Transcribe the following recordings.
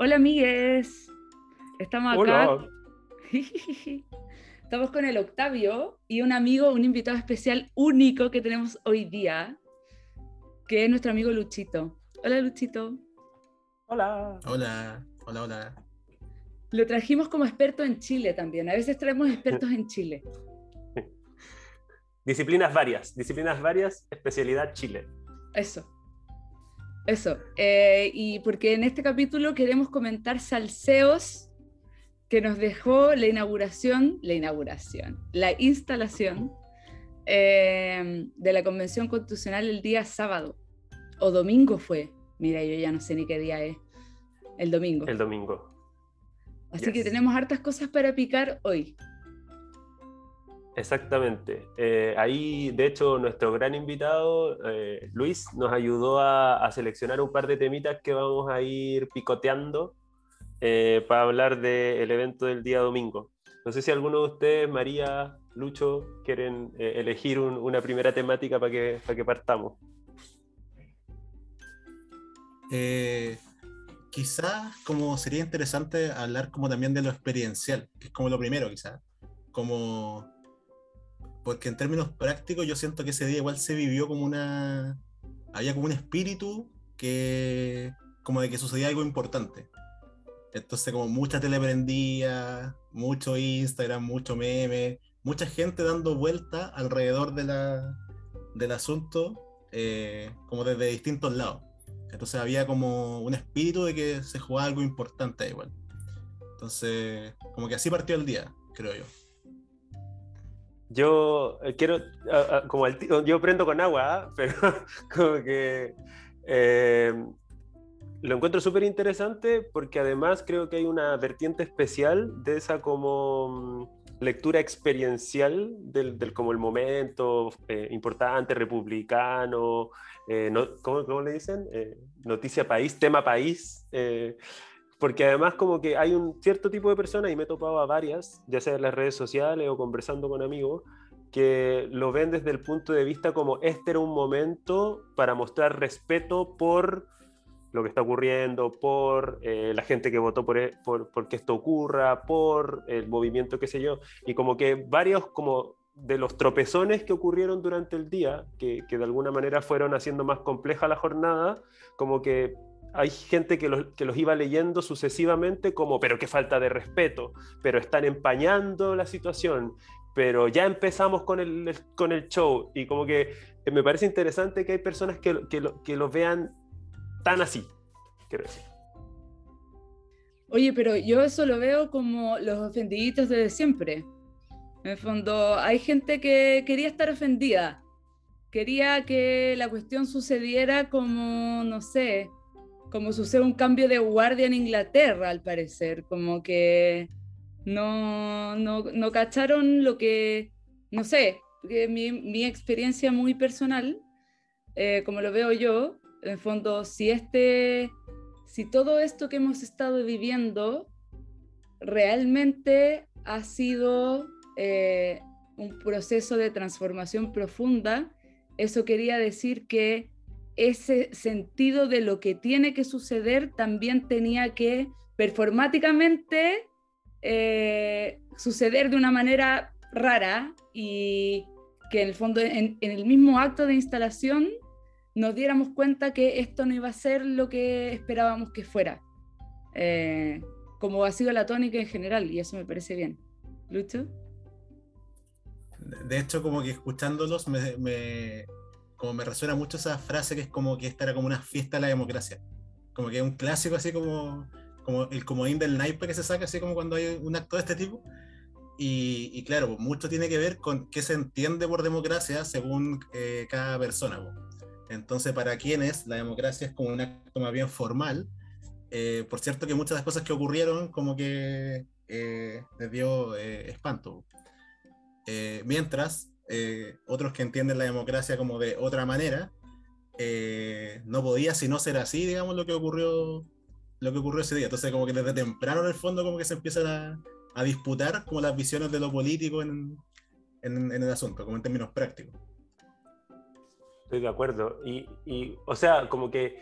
Hola, amigues. Estamos acá. Estamos con el Octavio y un amigo, un invitado especial único que tenemos hoy día, que es nuestro amigo Luchito. Hola, Luchito. Hola. Hola, hola, hola. Lo trajimos como experto en Chile también. A veces traemos expertos en Chile. Disciplinas varias, disciplinas varias, especialidad Chile. Eso. Eso. Eh, y porque en este capítulo queremos comentar salseos que nos dejó la inauguración, la inauguración, la instalación eh, de la Convención Constitucional el día sábado. O domingo fue. Mira, yo ya no sé ni qué día es. El domingo. El domingo. Así que tenemos hartas cosas para picar hoy. Exactamente. Eh, ahí, de hecho, nuestro gran invitado, eh, Luis, nos ayudó a, seleccionar un par de temitas que vamos a ir picoteando eh, para hablar del evento del día domingo. No sé si alguno de ustedes, María, Lucho, quieren elegir una primera temática para que, para que partamos. quizás como sería interesante hablar como también de lo experiencial, que es como lo primero quizás, como porque en términos prácticos yo siento que ese día igual se vivió como una... Había como un espíritu que... como de que sucedía algo importante. Entonces como mucha teleprendía, mucho Instagram, mucho meme, mucha gente dando vuelta alrededor de la, del asunto, eh, como desde distintos lados. Entonces había como un espíritu de que se jugaba algo importante igual. Entonces, como que así partió el día, creo yo. Yo eh, quiero, ah, ah, como el, yo prendo con agua, ¿ah? pero como que eh, lo encuentro súper interesante porque además creo que hay una vertiente especial de esa como mm, lectura experiencial del, como el momento eh, importante, republicano, no, ¿cómo, ¿cómo, le dicen? noticia país, tema país porque además como que hay un cierto tipo de personas, y me he topado a varias, ya sea en las redes sociales o conversando con amigos, que lo ven desde el punto de vista como este era un momento para mostrar respeto por lo que está ocurriendo, por eh, la gente que votó por, e, por, por, que esto ocurra, por el movimiento, qué sé yo, y como que varios como de los tropezones que ocurrieron durante el día, que, que de alguna manera fueron haciendo más compleja la jornada, como que hay gente que los, que los iba leyendo sucesivamente como, pero qué falta de respeto, pero están empañando la situación, pero ya empezamos con el, con el show y como que eh, me parece interesante que hay personas que, que, lo, que lo vean tan así, quiero decir. Oye, pero yo eso lo veo como los ofendiditos de siempre. En el fondo, hay gente que quería estar ofendida, quería que la cuestión sucediera como, no sé, como sucede un cambio de guardia en Inglaterra, al parecer, como que no, no, no cacharon lo que, no sé, mi, mi experiencia muy personal, eh, como lo veo yo, en el fondo, si, este, si todo esto que hemos estado viviendo realmente ha sido eh, un proceso de transformación profunda, eso quería decir que ese sentido de lo que tiene que suceder también tenía que performáticamente eh, suceder de una manera rara y que en el fondo en, el mismo acto de instalación nos diéramos cuenta que esto no iba a ser lo que esperábamos que fuera, eh, como ha sido la tónica en general, y eso me parece bien. Lucho. De hecho, como que escuchándolos me, como me resuena mucho esa frase que es como que esta era como una fiesta de la democracia. Como que es un clásico así como, como el comodín del naipe que se saca así como cuando hay un acto de este tipo. Y, y claro, pues, mucho tiene que ver con qué se entiende por democracia según eh, cada persona. Entonces, para quienes la democracia es como un acto más bien formal, eh, por cierto que muchas de las cosas que ocurrieron como que eh, les dio espanto. mientras eh, otros que entienden la democracia como de otra manera, eh, no podía sino ser así, digamos, lo que ocurrió lo que ocurrió ese día. Entonces, como que desde temprano en el fondo como que se empiezan a, disputar como las visiones de lo político en, en, en, el asunto, como en términos prácticos. Estoy de acuerdo. Y, y, o sea, como que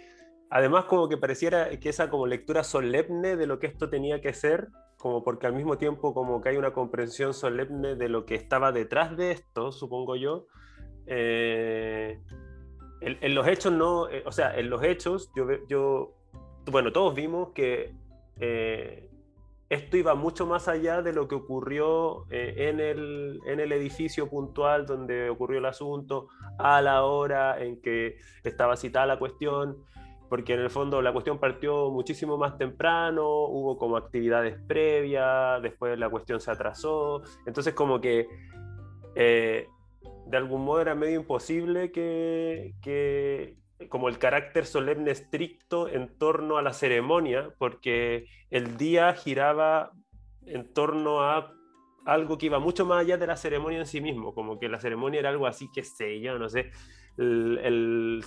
además como que pareciera que esa como lectura solemne de lo que esto tenía que ser, como porque al mismo tiempo como que hay una comprensión solemne de lo que estaba detrás de esto, supongo yo, eh, en, los hechos no, eh, o sea, en los hechos yo, yo bueno, todos vimos que eh, esto iba mucho más allá de lo que ocurrió en, el, en el edificio puntual donde ocurrió el asunto, a la hora en que estaba citada la cuestión porque en el fondo la cuestión partió muchísimo más temprano, hubo como actividades previas, después la cuestión se atrasó, entonces como que eh, de algún modo era medio imposible que, como el carácter solemne estricto en torno a la ceremonia, porque el día giraba en torno a algo que iba mucho más allá de la ceremonia en sí mismo, como que la ceremonia era algo así, que sé yo, no sé, el,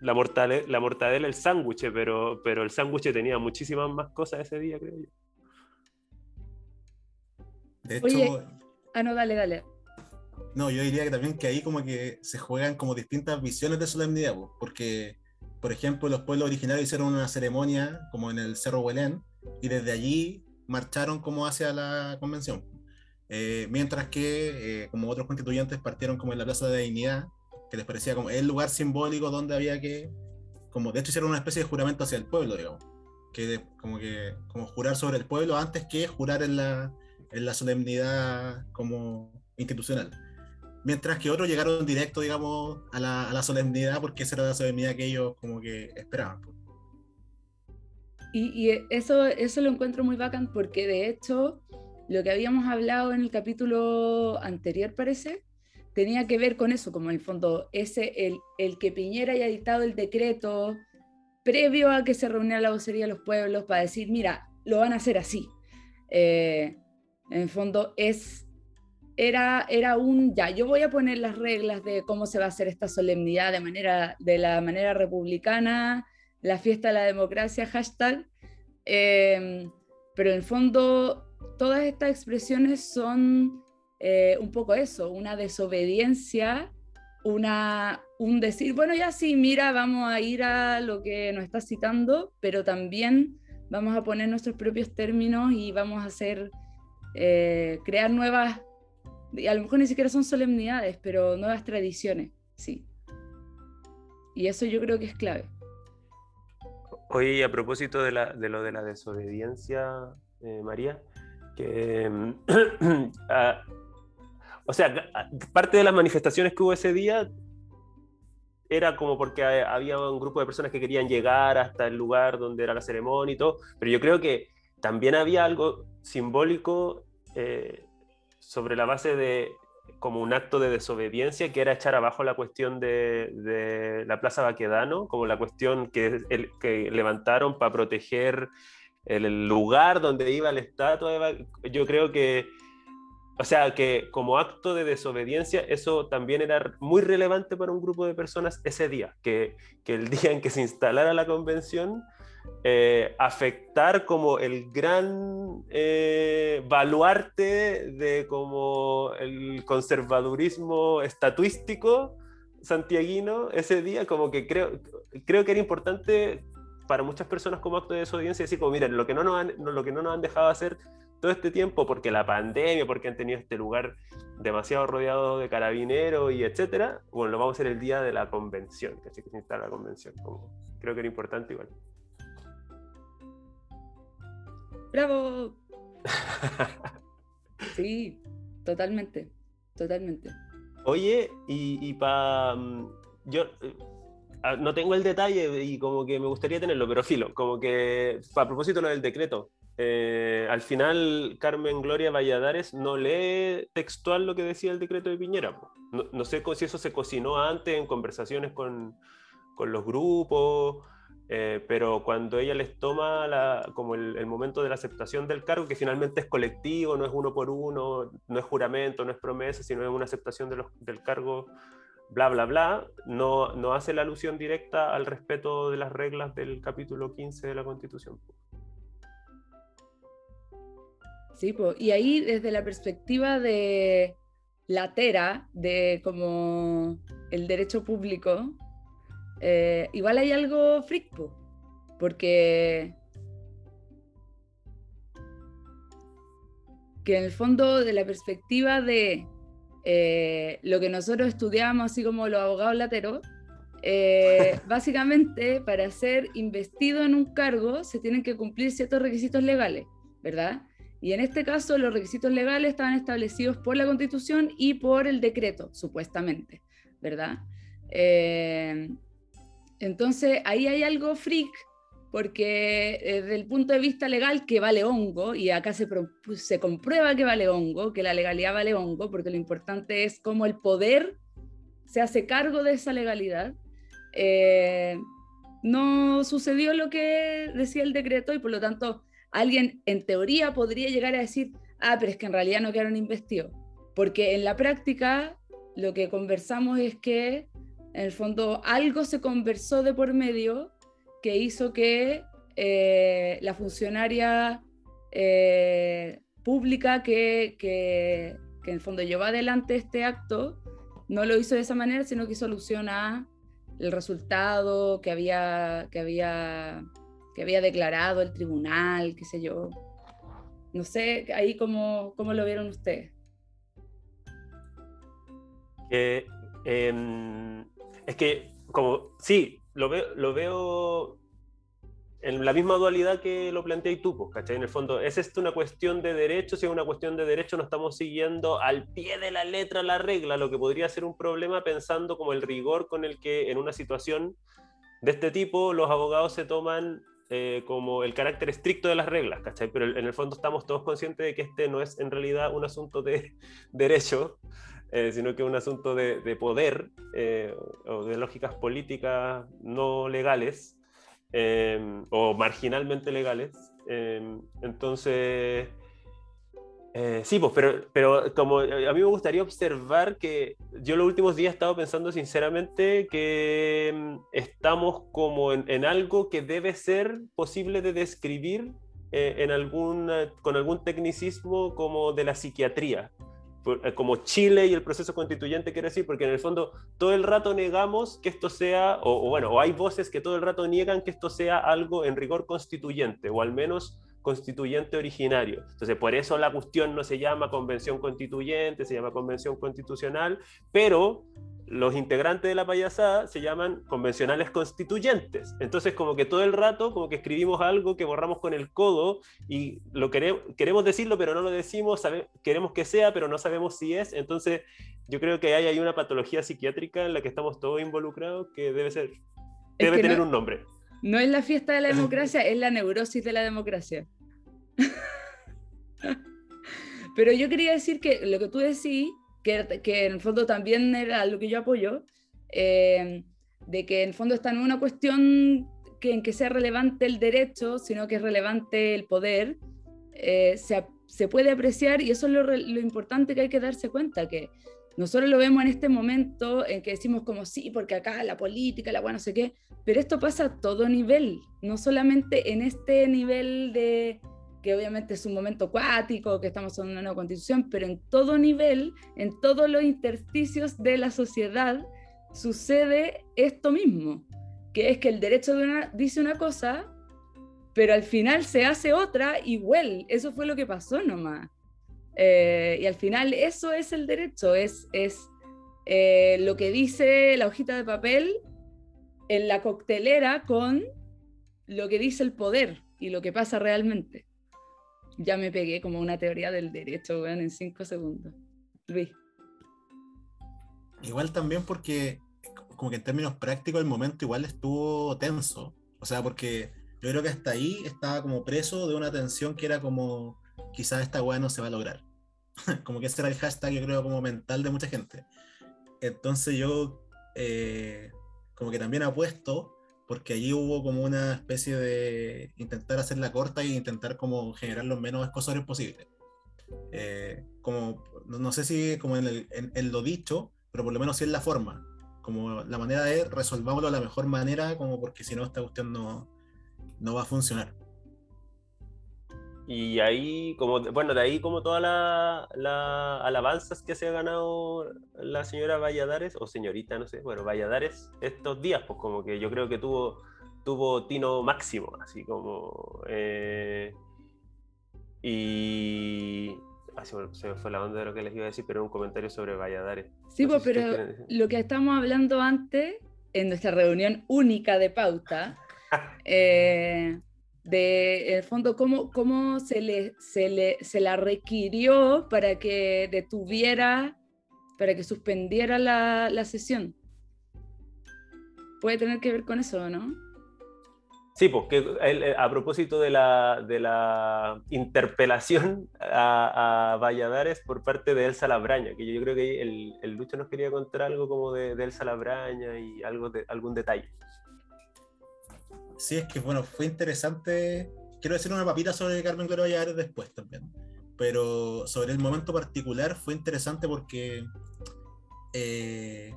la, mortadela, la mortadela, el sándwich, pero, pero el sándwich tenía muchísimas más cosas ese día, creo yo. De hecho, ah, no, dale, dale. No, yo diría que también que ahí como que se juegan como distintas visiones de solemnidad, porque, por ejemplo, los pueblos originarios hicieron una ceremonia como en el Cerro Huelén, y desde allí marcharon como hacia la convención. Eh, mientras que, eh, como otros constituyentes, partieron como en la Plaza de Dignidad, que les parecía como el lugar simbólico donde había que, como de hecho hicieron una especie de juramento hacia el pueblo, digamos, que como que como jurar sobre el pueblo antes que jurar en la, en la solemnidad como institucional. Mientras que otros llegaron directo, digamos, a la, a la solemnidad porque esa era la solemnidad que ellos como que esperaban. Y, y, eso, eso lo encuentro muy bacán porque de hecho lo que habíamos hablado en el capítulo anterior parece, tenía que ver con eso, como en el fondo, ese, el, el que Piñera haya dictado el decreto previo a que se reuniera la vocería de los pueblos para decir, mira, lo van a hacer así. Eh, en el fondo es, era, era un, ya, yo voy a poner las reglas de cómo se va a hacer esta solemnidad de, manera, de la manera republicana, la fiesta de la democracia, hashtag, eh, pero en el fondo todas estas expresiones son eh, un poco eso, una desobediencia, una, un decir, bueno, ya sí, mira, vamos a ir a lo que nos está citando, pero también vamos a poner nuestros propios términos y vamos a hacer, eh, crear nuevas, y a lo mejor ni siquiera son solemnidades, pero nuevas tradiciones, sí. Y eso yo creo que es clave. Hoy, a propósito de, la, de lo de la desobediencia, eh, María, que o sea, parte de las manifestaciones que hubo ese día era como porque había un grupo de personas que querían llegar hasta el lugar donde era la ceremonia y todo, pero yo creo que también había algo simbólico eh, sobre la base de como un acto de desobediencia que era echar abajo la cuestión de, la Plaza Baquedano, como la cuestión que, que levantaron para proteger el lugar donde iba la estatua. Yo creo que o sea, que como acto de desobediencia, eso también era muy relevante para un grupo de personas ese día, que, que el día en que se instalara la convención, eh, afectar como el gran eh, baluarte de como el conservadurismo estatuístico santiaguino ese día, como que creo, creo que era importante para muchas personas como acto de desobediencia decir como miren, lo que no nos han, lo que no nos han dejado hacer todo este tiempo porque la pandemia, porque han tenido este lugar demasiado rodeado de carabineros y etcétera, bueno, lo vamos a hacer el día de la convención, que así que se instala la convención. Como, creo que era importante igual. ¡Bravo! sí, totalmente, totalmente. Oye, y, y para... Mm, yo eh, ah, no tengo el detalle y como que me gustaría tenerlo, pero filo, como que a propósito lo del decreto, eh, al final Carmen Gloria Valladares no lee textual lo que decía el decreto de Piñera. No, sé si eso se cocinó antes en conversaciones con, con los grupos, eh, pero cuando ella les toma como el, momento de la aceptación del cargo, que finalmente es colectivo, no es uno por uno, no es juramento, no es promesa, sino es una aceptación del cargo, bla, bla, bla, no, no hace la alusión directa al respeto de las reglas del capítulo 15 de la Constitución. Sí, y ahí desde la perspectiva de la tera, de como el derecho público, eh, igual hay algo freak, porque que en el fondo de la perspectiva de eh, lo que nosotros estudiamos, así como los abogados lateros, eh, básicamente para ser investido en un cargo se tienen que cumplir ciertos requisitos legales, ¿verdad? Y en este caso los requisitos legales estaban establecidos por la constitución y por el decreto, supuestamente, ¿verdad? Eh, entonces ahí hay algo freak porque eh, desde el punto de vista legal que vale hongo, y acá se, se comprueba que vale hongo, que la legalidad vale hongo, porque lo importante es cómo el poder se hace cargo de esa legalidad, eh, no sucedió lo que decía el decreto y por lo tanto alguien en teoría podría llegar a decir, ah, pero es que en realidad no quedaron investidos, porque en la práctica lo que conversamos es que en el fondo algo se conversó de por medio que hizo que eh, la funcionaria eh, pública que, que, en el fondo llevó adelante este acto no lo hizo de esa manera, sino que soluciona el resultado que había, que había, que había declarado el tribunal, qué sé yo. No sé, ahí cómo, cómo lo vieron ustedes. Em, es que, como, sí, lo veo, lo veo en la misma dualidad que lo planteé tú, pues, ¿cachai? En el fondo, ¿es esto una cuestión de derecho? Si es una cuestión de derecho, no estamos siguiendo al pie de la letra la regla, lo que podría ser un problema pensando como el rigor con el que en una situación de este tipo los abogados se toman eh, como el carácter estricto de las reglas, ¿cachai? Pero en el fondo estamos todos conscientes de que este no es en realidad un asunto de derecho, eh, sino que un asunto de, de poder eh, o de lógicas políticas no legales Em, o marginalmente legales. Em, entonces, eh, sí, pues, pero, pero como a mí me gustaría observar que yo los últimos días he estado pensando sinceramente que em, estamos como en, algo que debe ser posible de describir eh, en algún, con algún tecnicismo como de la psiquiatría. Eh, como Chile y el proceso constituyente, quiero decir, porque en el fondo todo el rato negamos que esto sea, o, bueno, o hay voces que todo el rato niegan que esto sea algo en rigor constituyente, o al menos constituyente originario. Entonces, por eso la cuestión no se llama convención constituyente, se llama convención constitucional, pero los integrantes de la payasada se llaman convencionales constituyentes. Entonces, como que todo el rato, como que escribimos algo que borramos con el codo y lo queremos, queremos decirlo, pero no lo decimos, queremos que sea, pero no sabemos si es. Entonces, yo creo que hay, hay una patología psiquiátrica en la que estamos todos involucrados que debe ser, debe tener un nombre. No es la fiesta de la democracia, es la neurosis de la democracia. pero yo quería decir que lo que tú decís que, que, en el fondo también era lo que yo apoyo, eh, de que en el fondo está en una cuestión que en que sea relevante el derecho, sino que es relevante el poder, eh, se, se, puede apreciar y eso es lo, lo, importante que hay que darse cuenta, que nosotros lo vemos en este momento en que decimos como sí, porque acá la política, la buena, no sé qué, pero esto pasa a todo nivel, no solamente en este nivel de, que obviamente es un momento acuático, que estamos en una nueva constitución, pero en todo nivel, en todos los intersticios de la sociedad, sucede esto mismo, que es que el derecho de una, dice una cosa, pero al final se hace otra igual. Eso fue lo que pasó nomás. Eh, y al final eso es el derecho, es, es eh, lo que dice la hojita de papel en la coctelera con lo que dice el poder y lo que pasa realmente ya me pegué como una teoría del derecho, weón, en cinco segundos. Luis. Igual también porque, como que en términos prácticos, el momento igual estuvo tenso. O sea, porque yo creo que hasta ahí estaba como preso de una tensión que era como, quizás esta weá no se va a lograr. como que ese era el hashtag, yo creo, como mental de mucha gente. Entonces yo, eh, como que también apuesto porque allí hubo como una especie de intentar hacerla corta e intentar como generar los menos escosores posibles. Eh, como, no, sé si como en, el, lo dicho, pero por lo menos sí en la forma. Como la manera de resolvámoslo de la mejor manera, como porque si no esta cuestión no, no va a funcionar. Y ahí, como, bueno, de ahí como todas las la alabanzas que se ha ganado la señora Valladares, o señorita, no sé, bueno, Valladares, estos días, pues como que yo creo que tuvo, tuvo tino máximo, así como... Eh, y... Así, bueno, se me fue la onda de lo que les iba a decir, pero un comentario sobre Valladares. Sí, pues, pero lo que estamos hablando antes, en nuestra reunión única de pauta, eh, de el fondo cómo, cómo se, le, se, le, se la requirió para que detuviera, para que suspendiera la, la sesión. Puede tener que ver con eso, ¿no? Sí, pues que eh, a propósito de la, de la interpelación a, a, Valladares por parte de Elsa Labraña, que yo, creo que el, el, Lucho nos quería contar algo como de, de Elsa Labraña y algo de, algún detalle. Sí, es que bueno, fue interesante. Quiero decir una papita sobre Carmen Gloria Valladares después también. Pero sobre el momento particular fue interesante porque. Eh,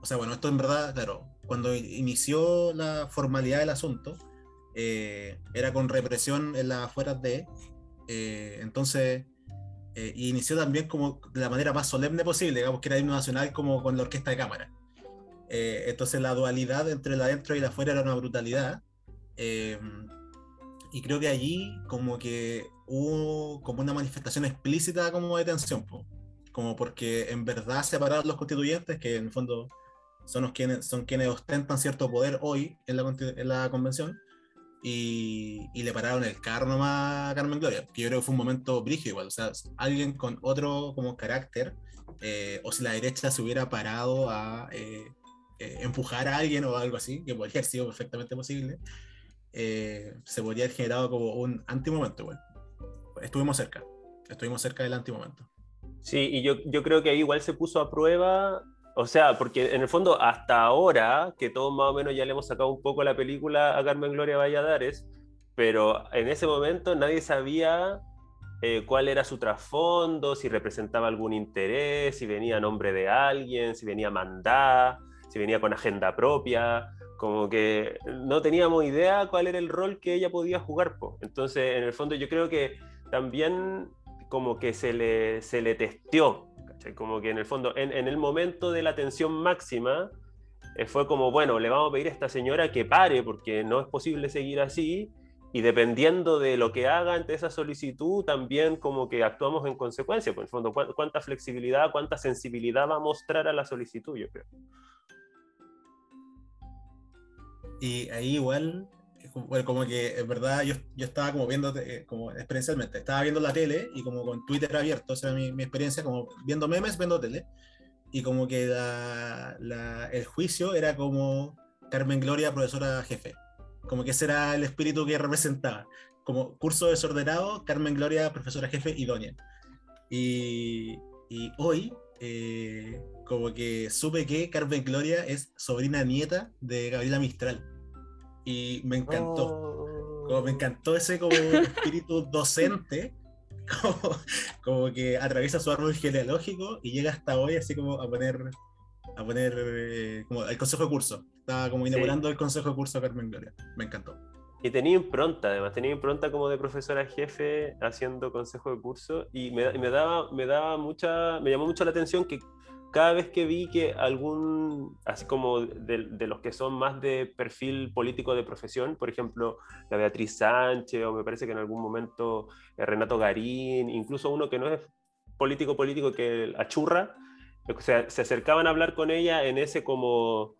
o sea, bueno, esto en verdad, claro, cuando inició la formalidad del asunto, eh, era con represión en las afueras de. Eh, entonces, eh, inició también como de la manera más solemne posible, digamos que era himno nacional como con la orquesta de cámara. entonces, la dualidad entre la adentro y la afuera era una brutalidad. Em, y creo que allí como que hubo como una manifestación explícita como de tensión, como porque en verdad separaron los constituyentes, que en el fondo son, los quienes, son quienes ostentan cierto poder hoy en la, en la convención, y, y, le pararon el carro a Carmen Gloria, que yo creo que fue un momento brígido igual, o sea, alguien con otro como carácter, eh, o si la derecha se hubiera parado a eh, eh, empujar a alguien o algo así, que podría haber sido perfectamente posible, eh, se podría haber generado como un antimomento. Bueno, estuvimos cerca, estuvimos cerca del antimomento. Sí, y yo, yo creo que ahí igual se puso a prueba, o sea, porque en el fondo hasta ahora, que todos más o menos ya le hemos sacado un poco la película a Carmen Gloria Valladares, pero en ese momento nadie sabía eh, cuál era su trasfondo, si representaba algún interés, si venía a nombre de alguien, si venía mandada, si venía con agenda propia como que no teníamos idea cuál era el rol que ella podía jugar. Po. Entonces, en el fondo, yo creo que también como que se le, se le testeó, como que en el fondo, en, en el momento de la tensión máxima, eh, fue como, bueno, le vamos a pedir a esta señora que pare porque no es posible seguir así. Y dependiendo de lo que haga ante esa solicitud, también como que actuamos en consecuencia. Pues, el fondo, cuánta flexibilidad, cuánta sensibilidad va a mostrar a la solicitud, yo creo. Y ahí igual, como que en verdad yo, yo estaba como viendo, eh, como experiencialmente, estaba viendo la tele y como con Twitter abierto, o sea, mi, mi experiencia como viendo memes, viendo tele, y como que la, la, el juicio era como Carmen Gloria, profesora jefe, como que ese era el espíritu que representaba, como curso desordenado, Carmen Gloria, profesora jefe, idónea. Y, y hoy, eh, como que supe que Carmen Gloria es sobrina nieta de Gabriela Mistral y me encantó. Como me oh. encantó ese como espíritu docente, como, que atraviesa su árbol genealógico y llega hasta hoy así como a poner a poner eh, como el consejo de curso. Estaba como inaugurando el consejo de curso Carmen Gloria. Me encantó. Y tenía impronta, además, tenía impronta como de profesora jefe haciendo consejo de curso y me, me, daba, me daba mucha, me llamó mucho la atención que cada vez que vi que algún, así como de, los que son más de perfil político de profesión, por ejemplo, la Beatriz Sánchez, o me parece que en algún momento eh, Renato Garín, incluso uno que no es político político, que achurra, o sea, se acercaban a hablar con ella en ese como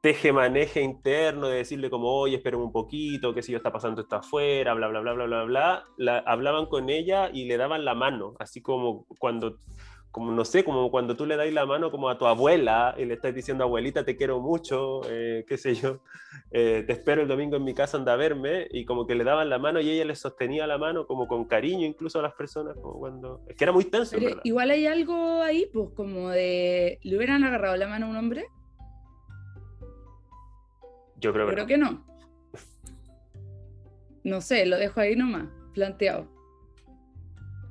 teje-maneje interno de decirle como, oye, esperen un poquito, que si yo está pasando esto afuera, bla, bla, bla, bla, bla, bla, la, hablaban con ella y le daban la mano, así como cuando como no sé, como cuando tú le das la mano como a tu abuela y le estás diciendo, abuelita, te quiero mucho, eh, qué sé yo, eh, te espero el domingo en mi casa, anda a verme, y como que le daban la mano y ella le sostenía la mano como con cariño incluso a las personas, como cuando... Es que era muy tenso. igual hay algo ahí, pues como de... ¿Le hubieran agarrado la mano a un hombre? Yo creo creo que no. No sé, lo dejo ahí nomás, planteado.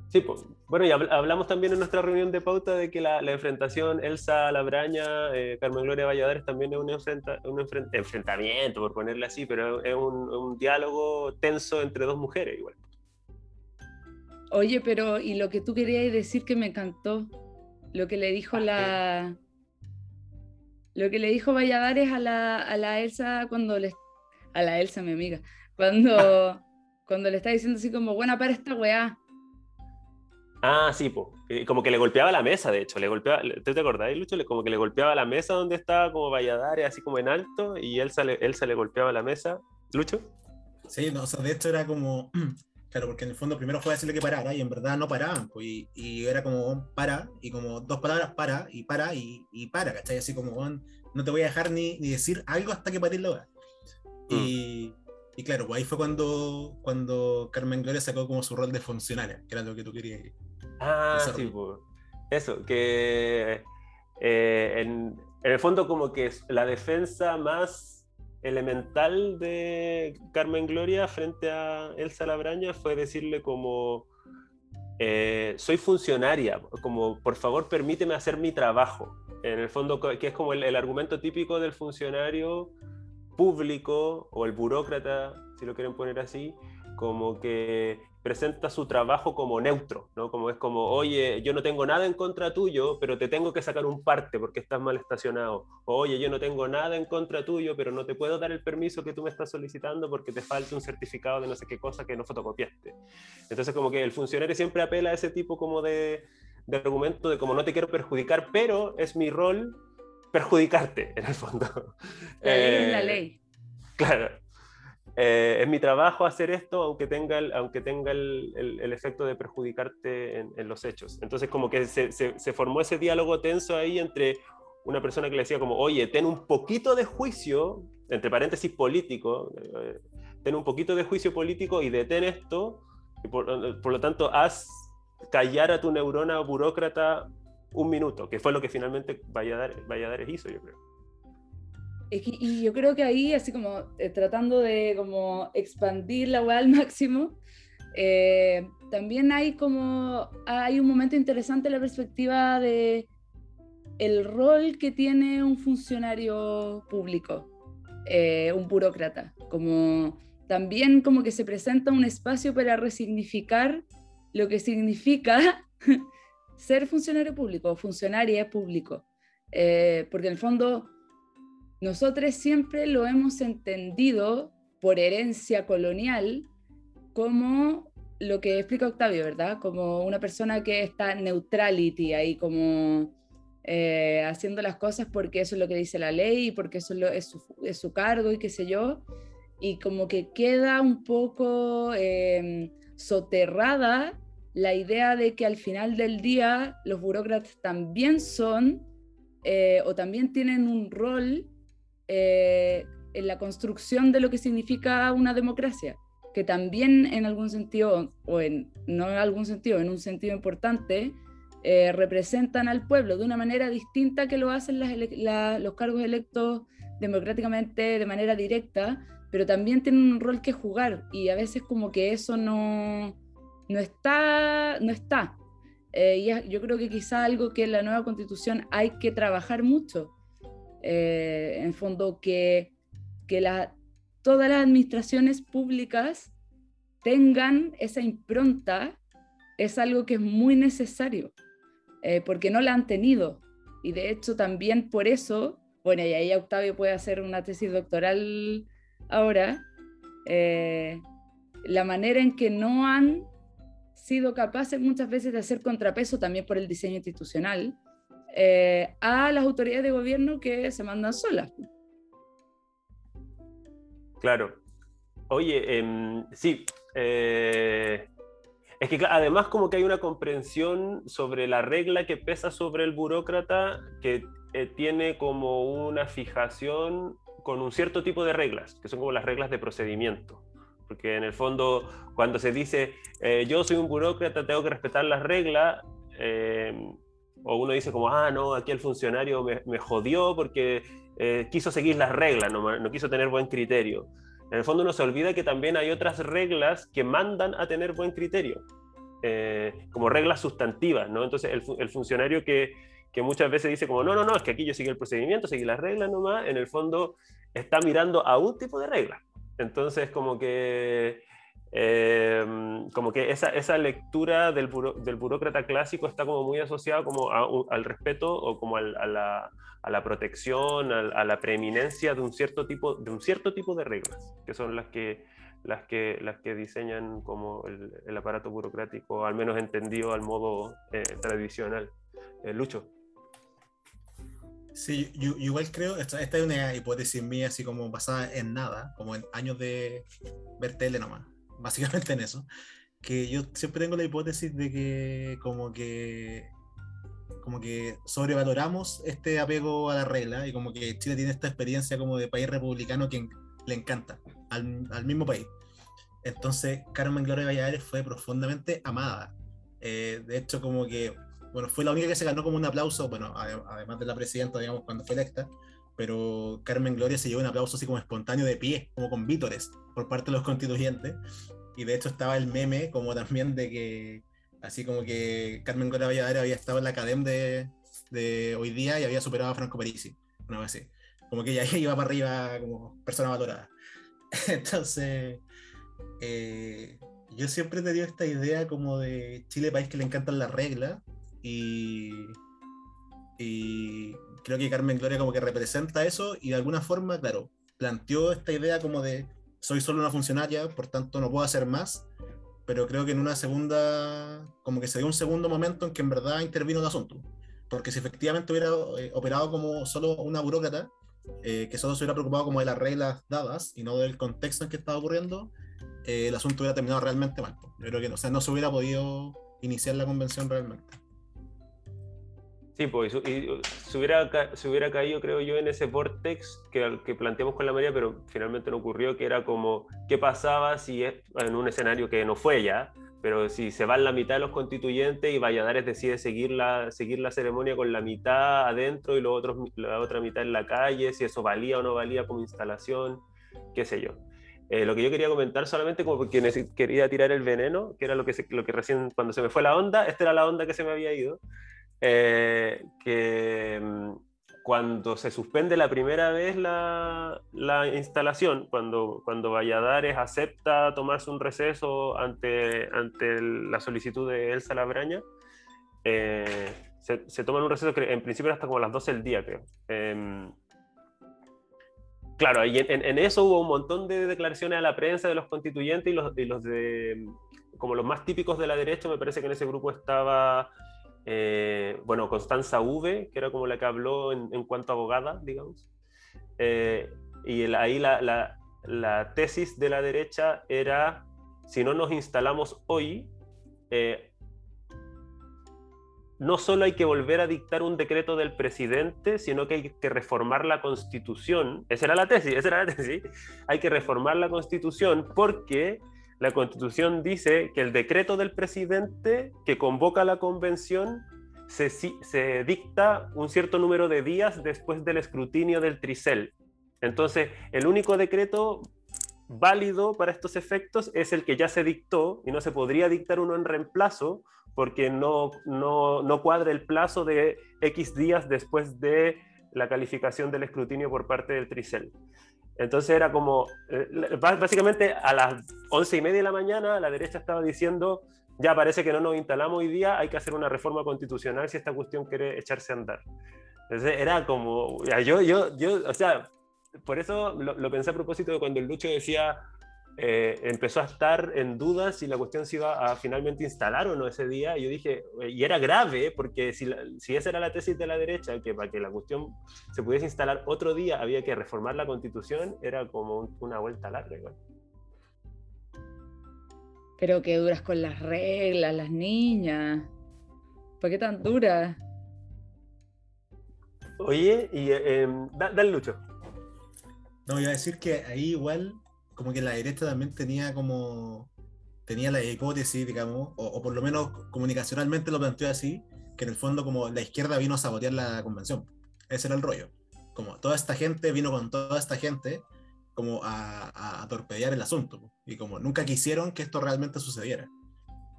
Sí, pues, bueno, y hablamos también en nuestra reunión de pauta de que la, enfrentación Elsa Labraña, eh, Carmen Gloria Valladares también es un, un enfrentamiento, por ponerle así, pero es un, diálogo tenso entre dos mujeres igual. Oye, pero y lo que tú querías decir que me encantó, lo que le dijo la... Lo que le dijo Valladares a la, a la Elsa cuando le... A la Elsa, mi amiga. Cuando, cuando le está diciendo así como, buena para esta weá. Ah, sí, po. como que le golpeaba la mesa, de hecho, le golpeaba, ¿tú te acordás, Lucho? Como que le golpeaba la mesa donde estaba como Valladares, así como en alto, y él sale, él se le golpeaba la mesa. ¿Lucho? Sí, no, o sea, de hecho era como, claro, porque en el fondo primero fue decirle que parara, y en verdad no paraban, pues, y, y, era como para, y como dos palabras para, y para, y, y para, ¿cachai? Así como, no te voy a dejar ni, ni decir algo hasta que pares la hora. Mm. Y, y claro, pues ahí fue cuando, cuando Carmen Gloria sacó como su rol de funcionaria, que era lo que tú querías. Ah, sí, pues. Eso, que eh, en, el fondo como que la defensa más elemental de Carmen Gloria frente a Elsa Labraña fue decirle como, eh, soy funcionaria, como por favor permíteme hacer mi trabajo. En el fondo, que es como el argumento típico del funcionario público o el burócrata, si lo quieren poner así, como que presenta su trabajo como neutro, ¿no? Como es como, oye, yo no tengo nada en contra tuyo, pero te tengo que sacar un parte porque estás mal estacionado. O, oye, yo no tengo nada en contra tuyo, pero no te puedo dar el permiso que tú me estás solicitando porque te falta un certificado de no sé qué cosa que no fotocopiaste. Entonces, como que el funcionario siempre apela a ese tipo como de, de argumento de como no te quiero perjudicar, pero es mi rol perjudicarte, en el fondo. La ley es la eh, ley. Claro. Eh, es mi trabajo hacer esto, aunque tenga el, aunque tenga el, el, efecto de perjudicarte en, los hechos. Entonces, como que se, se, formó ese diálogo tenso ahí entre una persona que le decía como, oye, ten un poquito de juicio, entre paréntesis político, eh, ten un poquito de juicio político y detén esto, y por, por, lo tanto, haz callar a tu neurona burócrata un minuto, que fue lo que finalmente Valladares, hizo, yo creo. Y yo creo que ahí, así como eh, tratando de como expandir la web al máximo, eh, también hay como, hay un momento interesante en la perspectiva de el rol que tiene un funcionario público, eh, un burócrata, como también como que se presenta un espacio para resignificar lo que significa ser funcionario público, funcionaria público, eh, porque en el fondo nosotros siempre lo hemos entendido por herencia colonial como lo que explica Octavio, ¿verdad? Como una persona que está neutrality ahí, como eh, haciendo las cosas porque eso es lo que dice la ley y porque eso es, su, es su, cargo y qué sé yo, y como que queda un poco eh, soterrada la idea de que al final del día los burócratas también son eh, o también tienen un rol eh, en la construcción de lo que significa una democracia, que también en algún sentido, o en, no en algún sentido, en un sentido importante, eh, representan al pueblo de una manera distinta que lo hacen los cargos electos democráticamente de manera directa, pero también tienen un rol que jugar y a veces como que eso no, no está, no está. Eh, y yo creo que quizá algo que en la nueva constitución hay que trabajar mucho. Eh, en fondo, que, que la, todas las administraciones públicas tengan esa impronta es algo que es muy necesario, eh, porque no la han tenido. Y de hecho también por eso, bueno, y ahí Octavio puede hacer una tesis doctoral ahora, la manera en que no han sido capaces muchas veces de hacer contrapeso también por el diseño institucional eh, a las autoridades de gobierno que se mandan solas. Claro. Oye, em, sí. Eh, es que además como que hay una comprensión sobre la regla que pesa sobre el burócrata que eh, tiene como una fijación con un cierto tipo de reglas, que son como las reglas de procedimiento porque en el fondo cuando se dice yo soy un burócrata, tengo que respetar las reglas, o uno dice como, ah, no, aquí el funcionario me, jodió porque eh, quiso seguir las reglas, no, no, quiso tener buen criterio. En el fondo uno se olvida que también hay otras reglas que mandan a tener buen criterio, como reglas sustantivas, ¿no? Entonces el, funcionario que, que muchas veces dice como, no, no, no, es que aquí yo sigo el procedimiento, seguí las reglas nomás, en el fondo está mirando a un tipo de reglas. Entonces, como que Em, como que esa, esa lectura del, del, burócrata clásico está como muy asociada como al respeto o como a, la, a, la, protección, a, la preeminencia de un, cierto tipo, de un cierto tipo de reglas, que son las que, las que, las que diseñan como el, el aparato burocrático, al menos entendido al modo eh, tradicional. Eh, Lucho. Sí, yo, igual creo, esta, esta, es una hipótesis mía así como basada en nada, como en años de ver tele nomás básicamente en eso, que yo siempre tengo la hipótesis de que como que como que sobrevaloramos este apego a la regla y como que Chile tiene esta experiencia como de país republicano que le encanta al, al mismo país. Entonces Carmen Gloria Valladares fue profundamente amada. Eh, de hecho, como que, bueno, fue la única que se ganó como un aplauso, bueno, además de la presidenta, digamos, cuando fue electa, pero Carmen Gloria se llevó un aplauso así como espontáneo de pie, como con vítores por parte de los constituyentes. Y de hecho estaba el meme como también de que, así como que Carmen Gloria Valladares había estado en la academia de, de, hoy día y había superado a Franco Parisi, una vez así. Como que ya iba para arriba como persona valorada. Entonces, eh, yo siempre he tenido esta idea como de Chile, país que le encantan las reglas y, y creo que Carmen Gloria como que representa eso y de alguna forma, claro, planteó esta idea como de soy solo una funcionaria, por tanto no puedo hacer más, pero creo que en una segunda, como que se dio un segundo momento en que en verdad intervino el asunto, porque si efectivamente hubiera eh, operado como solo una burócrata, eh, que solo se hubiera preocupado como de las reglas dadas y no del contexto en que estaba ocurriendo, eh, el asunto hubiera terminado realmente mal. Yo creo que o sea, no se hubiera podido iniciar la convención realmente. Sí, pues, y, se, hubiera, se hubiera caído, creo yo, en ese vortex que, que planteamos con la María, pero finalmente no ocurrió, que era como, ¿qué pasaba si es en un escenario que no fue ya? Pero si se van la mitad de los constituyentes y Valladares decide seguir la, seguir la ceremonia con la mitad adentro y los la otra mitad en la calle, si eso valía o no valía como instalación, qué sé yo. Eh, lo que yo quería comentar solamente como porque quería tirar el veneno, que era lo que, lo que recién, cuando se me fue la onda, esta era la onda que se me había ido, eh, que mm, cuando se suspende la primera vez la, la, instalación, cuando, cuando Valladares acepta tomarse un receso ante, ante la solicitud de Elsa Labraña, eh, se, se toma un receso que en principio era hasta como las 12 del día, creo. Em, claro, y en, en, eso hubo un montón de declaraciones a la prensa de los constituyentes y los, y los de, como los más típicos de la derecha, me parece que en ese grupo estaba eh, bueno, Constanza V, que era como la que habló en, cuanto a abogada, digamos. Eh, y ahí la, tesis de la derecha era, si no nos instalamos hoy, eh, no solo hay que volver a dictar un decreto del presidente, sino que hay que reformar la constitución. Esa era la tesis, esa era la tesis. Hay que reformar la constitución porque la constitución dice que el decreto del presidente que convoca la convención se, dicta un cierto número de días después del escrutinio del tricel. Entonces, el único decreto válido para estos efectos es el que ya se dictó y no se podría dictar uno en reemplazo porque no, no, no cuadra el plazo de X días después de la calificación del escrutinio por parte del tricel. Entonces era como, eh, básicamente a las once y media de la mañana la derecha estaba diciendo, ya parece que no nos instalamos hoy día, hay que hacer una reforma constitucional si esta cuestión quiere echarse a andar. Entonces era como, yo, yo, yo, o sea, por eso lo, pensé a propósito de cuando el Lucho decía, eh, empezó a estar en duda si la cuestión se iba a finalmente instalar o no ese día. Y yo dije, y era grave, porque si, si, esa era la tesis de la derecha, que para que la cuestión se pudiese instalar otro día había que reformar la constitución, era como una vuelta larga. Igual. Pero qué duras con las reglas, las niñas. ¿Por qué tan duras? Oye, y eh, em, dale Lucho. No, iba a decir que ahí igual como que la derecha también tenía como tenía la hipótesis, digamos, o, por lo menos comunicacionalmente lo planteó así, que en el fondo como la izquierda vino a sabotear la convención. Ese era el rollo. Como toda esta gente vino con toda esta gente como a, a, torpedear el asunto. Y como nunca quisieron que esto realmente sucediera.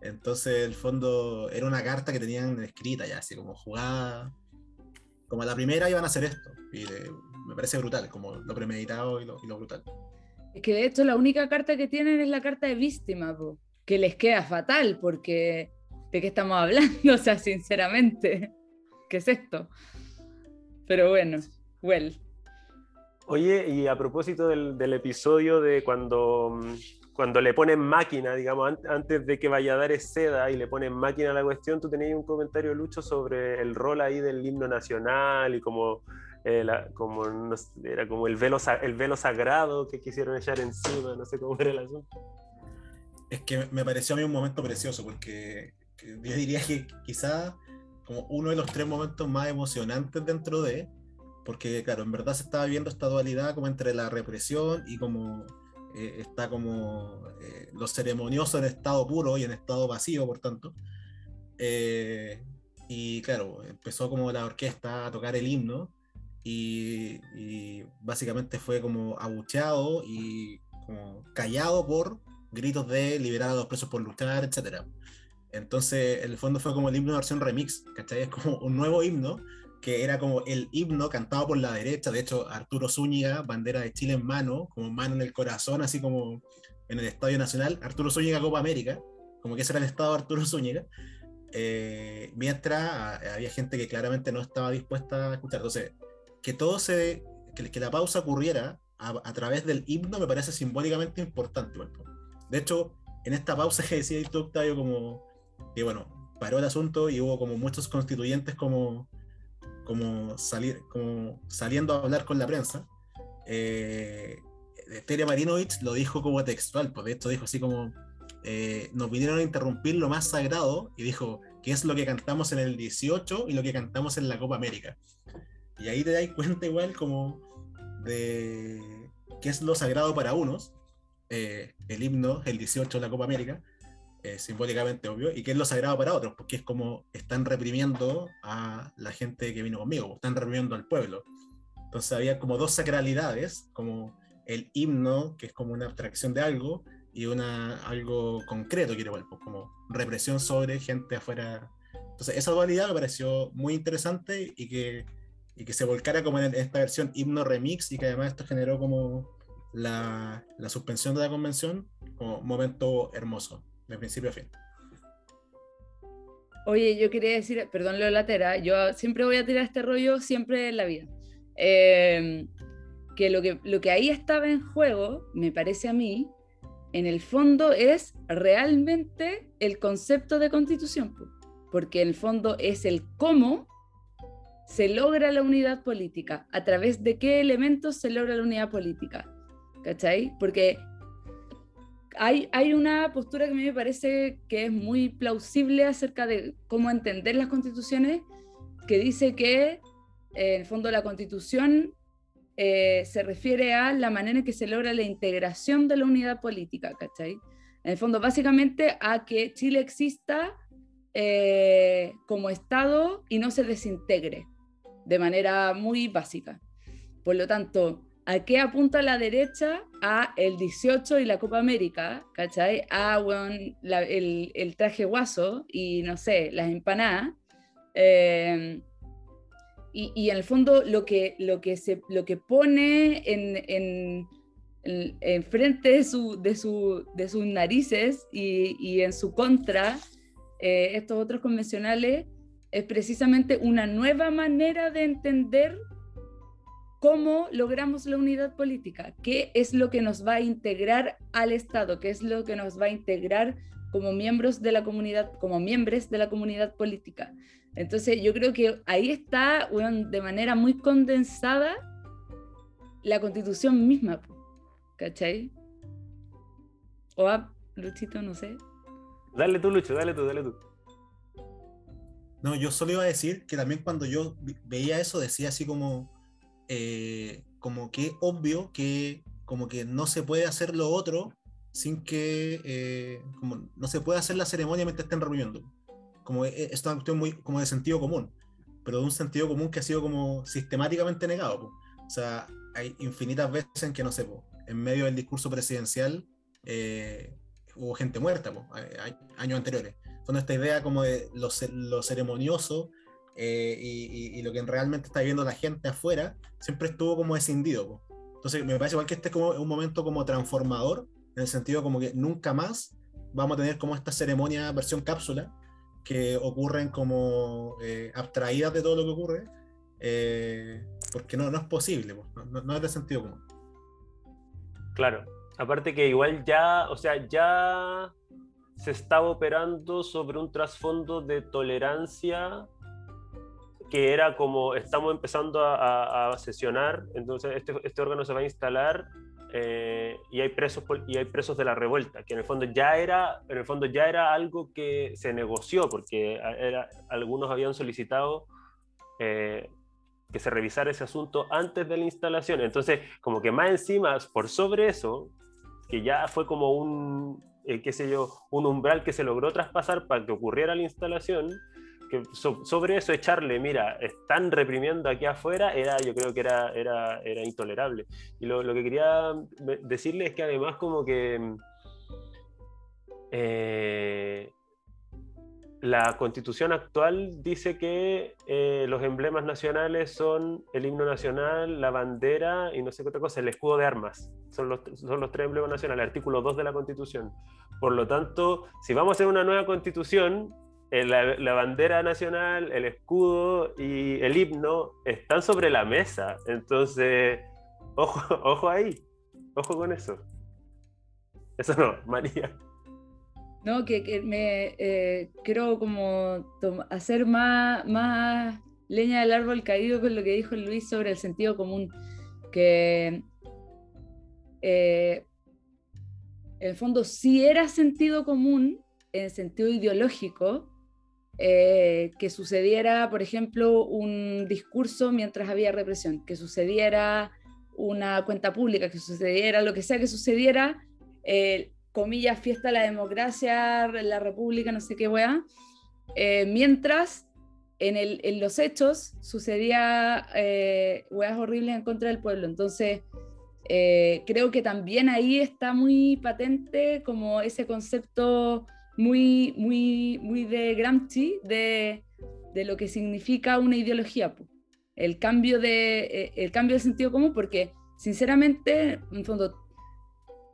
Entonces, el fondo era una carta que tenían escrita ya, así como jugada. Como a la primera iban a hacer esto. Y me parece brutal, como lo premeditado y lo, y lo brutal. Es que de hecho la única carta que tienen es la carta de víctima, que les queda fatal, porque ¿de qué estamos hablando? O sea, sinceramente, ¿qué es esto? Pero bueno, well. Oye, y a propósito del, episodio de cuando cuando le ponen máquina, digamos, antes de que vaya a dar seda y le ponen máquina a la cuestión, tú tenías un comentario, Lucho, sobre el rol ahí del himno nacional y como, eh, como era como el velo, el velo sagrado que quisieron echar encima, no sé cómo era el asunto. Es que me pareció a mí un momento precioso, porque yo diría que quizá como uno de los tres momentos más emocionantes dentro de, porque claro, en verdad se estaba viendo esta dualidad como entre la represión y como eh, está como eh, lo ceremonioso en estado puro y en estado vacío, por tanto. Eh, y claro, empezó como la orquesta a tocar el himno y, básicamente fue como abucheado y como callado por gritos de liberar a los presos por luchar, etc. Entonces, en el fondo fue como el himno de versión remix, ¿cachai? Es como un nuevo himno que era como el himno cantado por la derecha, de hecho Arturo Zúñiga, bandera de Chile en mano, como mano en el corazón, así como en el Estadio Nacional, Arturo Zúñiga Copa América, como que ese era el estado de Arturo Zúñiga, eh, mientras había gente que claramente no estaba dispuesta a escuchar. Entonces, que todo se, que, la pausa ocurriera a, través del himno me parece simbólicamente importante. De hecho, en esta pausa que decía tú, Octavio, como que bueno, paró el asunto y hubo como muchos constituyentes como como, salir, como saliendo a hablar con la prensa, eh, Tere Marinovich lo dijo como textual, pues de esto dijo así como, eh, nos vinieron a interrumpir lo más sagrado y dijo, ¿qué es lo que cantamos en el 18 y lo que cantamos en la Copa América? Y ahí te das cuenta igual como de qué es lo sagrado para unos, eh, el himno, el 18 de la Copa América, eh, simbólicamente obvio, y que es lo sagrado para otros, porque es como están reprimiendo a la gente que vino conmigo, están reprimiendo al pueblo. Entonces había como dos sacralidades, como el himno, que es como una abstracción de algo, y una, algo concreto, quiero pues, como represión sobre gente afuera. Entonces esa dualidad me pareció muy interesante y que, y que se volcara como en esta versión himno remix y que además esto generó como la, la suspensión de la convención como momento hermoso de principio a fin. Oye, yo quería decir, perdón lo latera, yo siempre voy a tirar este rollo siempre en la vida. Em, que, lo que lo que ahí estaba en juego, me parece a mí, en el fondo es realmente el concepto de constitución, porque en el fondo es el cómo se logra la unidad política, a través de qué elementos se logra la unidad política. ¿Cachai? Porque hay, una postura que a mí me parece que es muy plausible acerca de cómo entender las constituciones, que dice que en el fondo la constitución eh, se refiere a la manera en que se logra la integración de la unidad política, ¿cachai? En el fondo, básicamente a que Chile exista eh, como Estado y no se desintegre de manera muy básica. Por lo tanto, ¿A qué apunta la derecha? A el 18 y la Copa América, ¿cachai? A el, traje guaso y no sé, las empanadas. Eh, y, en el fondo lo que, lo que, se, lo que pone en, en, frente de, su, de, su, de sus narices y, y, en su contra eh, estos otros convencionales es precisamente una nueva manera de entender cómo logramos la unidad política, qué es lo que nos va a integrar al Estado, qué es lo que nos va a integrar como miembros de la comunidad, como miembros de la comunidad política. Entonces yo creo que ahí está de manera muy condensada la constitución misma, ¿cachai? O a Luchito, no sé. Dale tú, Lucho, dale tú, dale tú. No, yo solo iba a decir que también cuando yo veía eso decía así como, eh, como que obvio que como que no se puede hacer lo otro sin que eh, como no se puede hacer la ceremonia mientras estén reuniendo. Como es una cuestión muy como de sentido común, pero de un sentido común que ha sido como sistemáticamente negado. O sea, hay infinitas veces en que no sé, en medio del discurso presidencial eh, hubo gente muerta, hay, años anteriores. Son esta idea como de lo, lo ceremonioso eh, y, lo que realmente está viendo la gente afuera siempre estuvo como escindido. Entonces, me parece igual que este es como un momento como transformador, en el sentido como que nunca más vamos a tener como esta ceremonia versión cápsula, que ocurren como eh, abstraídas de todo lo que ocurre, eh, porque no, no es posible, no, no, es de sentido común. Claro, aparte que igual ya, o sea, ya se estaba operando sobre un trasfondo de tolerancia que era como estamos empezando a, sesionar, entonces este, este, órgano se va a instalar eh, y, hay presos, y hay presos de la revuelta, que en el fondo ya era, en el fondo ya era algo que se negoció, porque era, algunos habían solicitado eh, que se revisara ese asunto antes de la instalación. Entonces, como que más encima, por sobre eso, que ya fue como un, eh, qué sé yo, un umbral que se logró traspasar para que ocurriera la instalación, que sobre eso echarle, mira, están reprimiendo aquí afuera, era, yo creo que era, era, era intolerable. Y lo, lo, que quería decirle es que además como que eh, la constitución actual dice que eh, los emblemas nacionales son el himno nacional, la bandera y no sé qué otra cosa, el escudo de armas. Son los, son los tres emblemas nacionales, artículo 2 de la constitución. Por lo tanto, si vamos a hacer una nueva constitución, eh, la, bandera nacional, el escudo y el himno están sobre la mesa. Entonces, ojo, ojo ahí, ojo con eso. Eso no, María. No, que, me eh, quiero como hacer más, más leña del árbol caído con lo que dijo Luis sobre el sentido común, que eh, en el fondo sí era sentido común en sentido ideológico, eh, que sucediera, por ejemplo, un discurso mientras había represión, que sucediera una cuenta pública, que sucediera lo que sea que sucediera, eh, comillas, fiesta de la democracia, la república, no sé qué weá, eh, mientras en, el, en, los hechos sucedía weas horribles en contra del pueblo. Entonces, creo que también ahí está muy patente como ese concepto muy, muy, muy de Gramsci, de, de lo que significa una ideología, el cambio, de, eh, el cambio de sentido común, porque sinceramente, en fondo,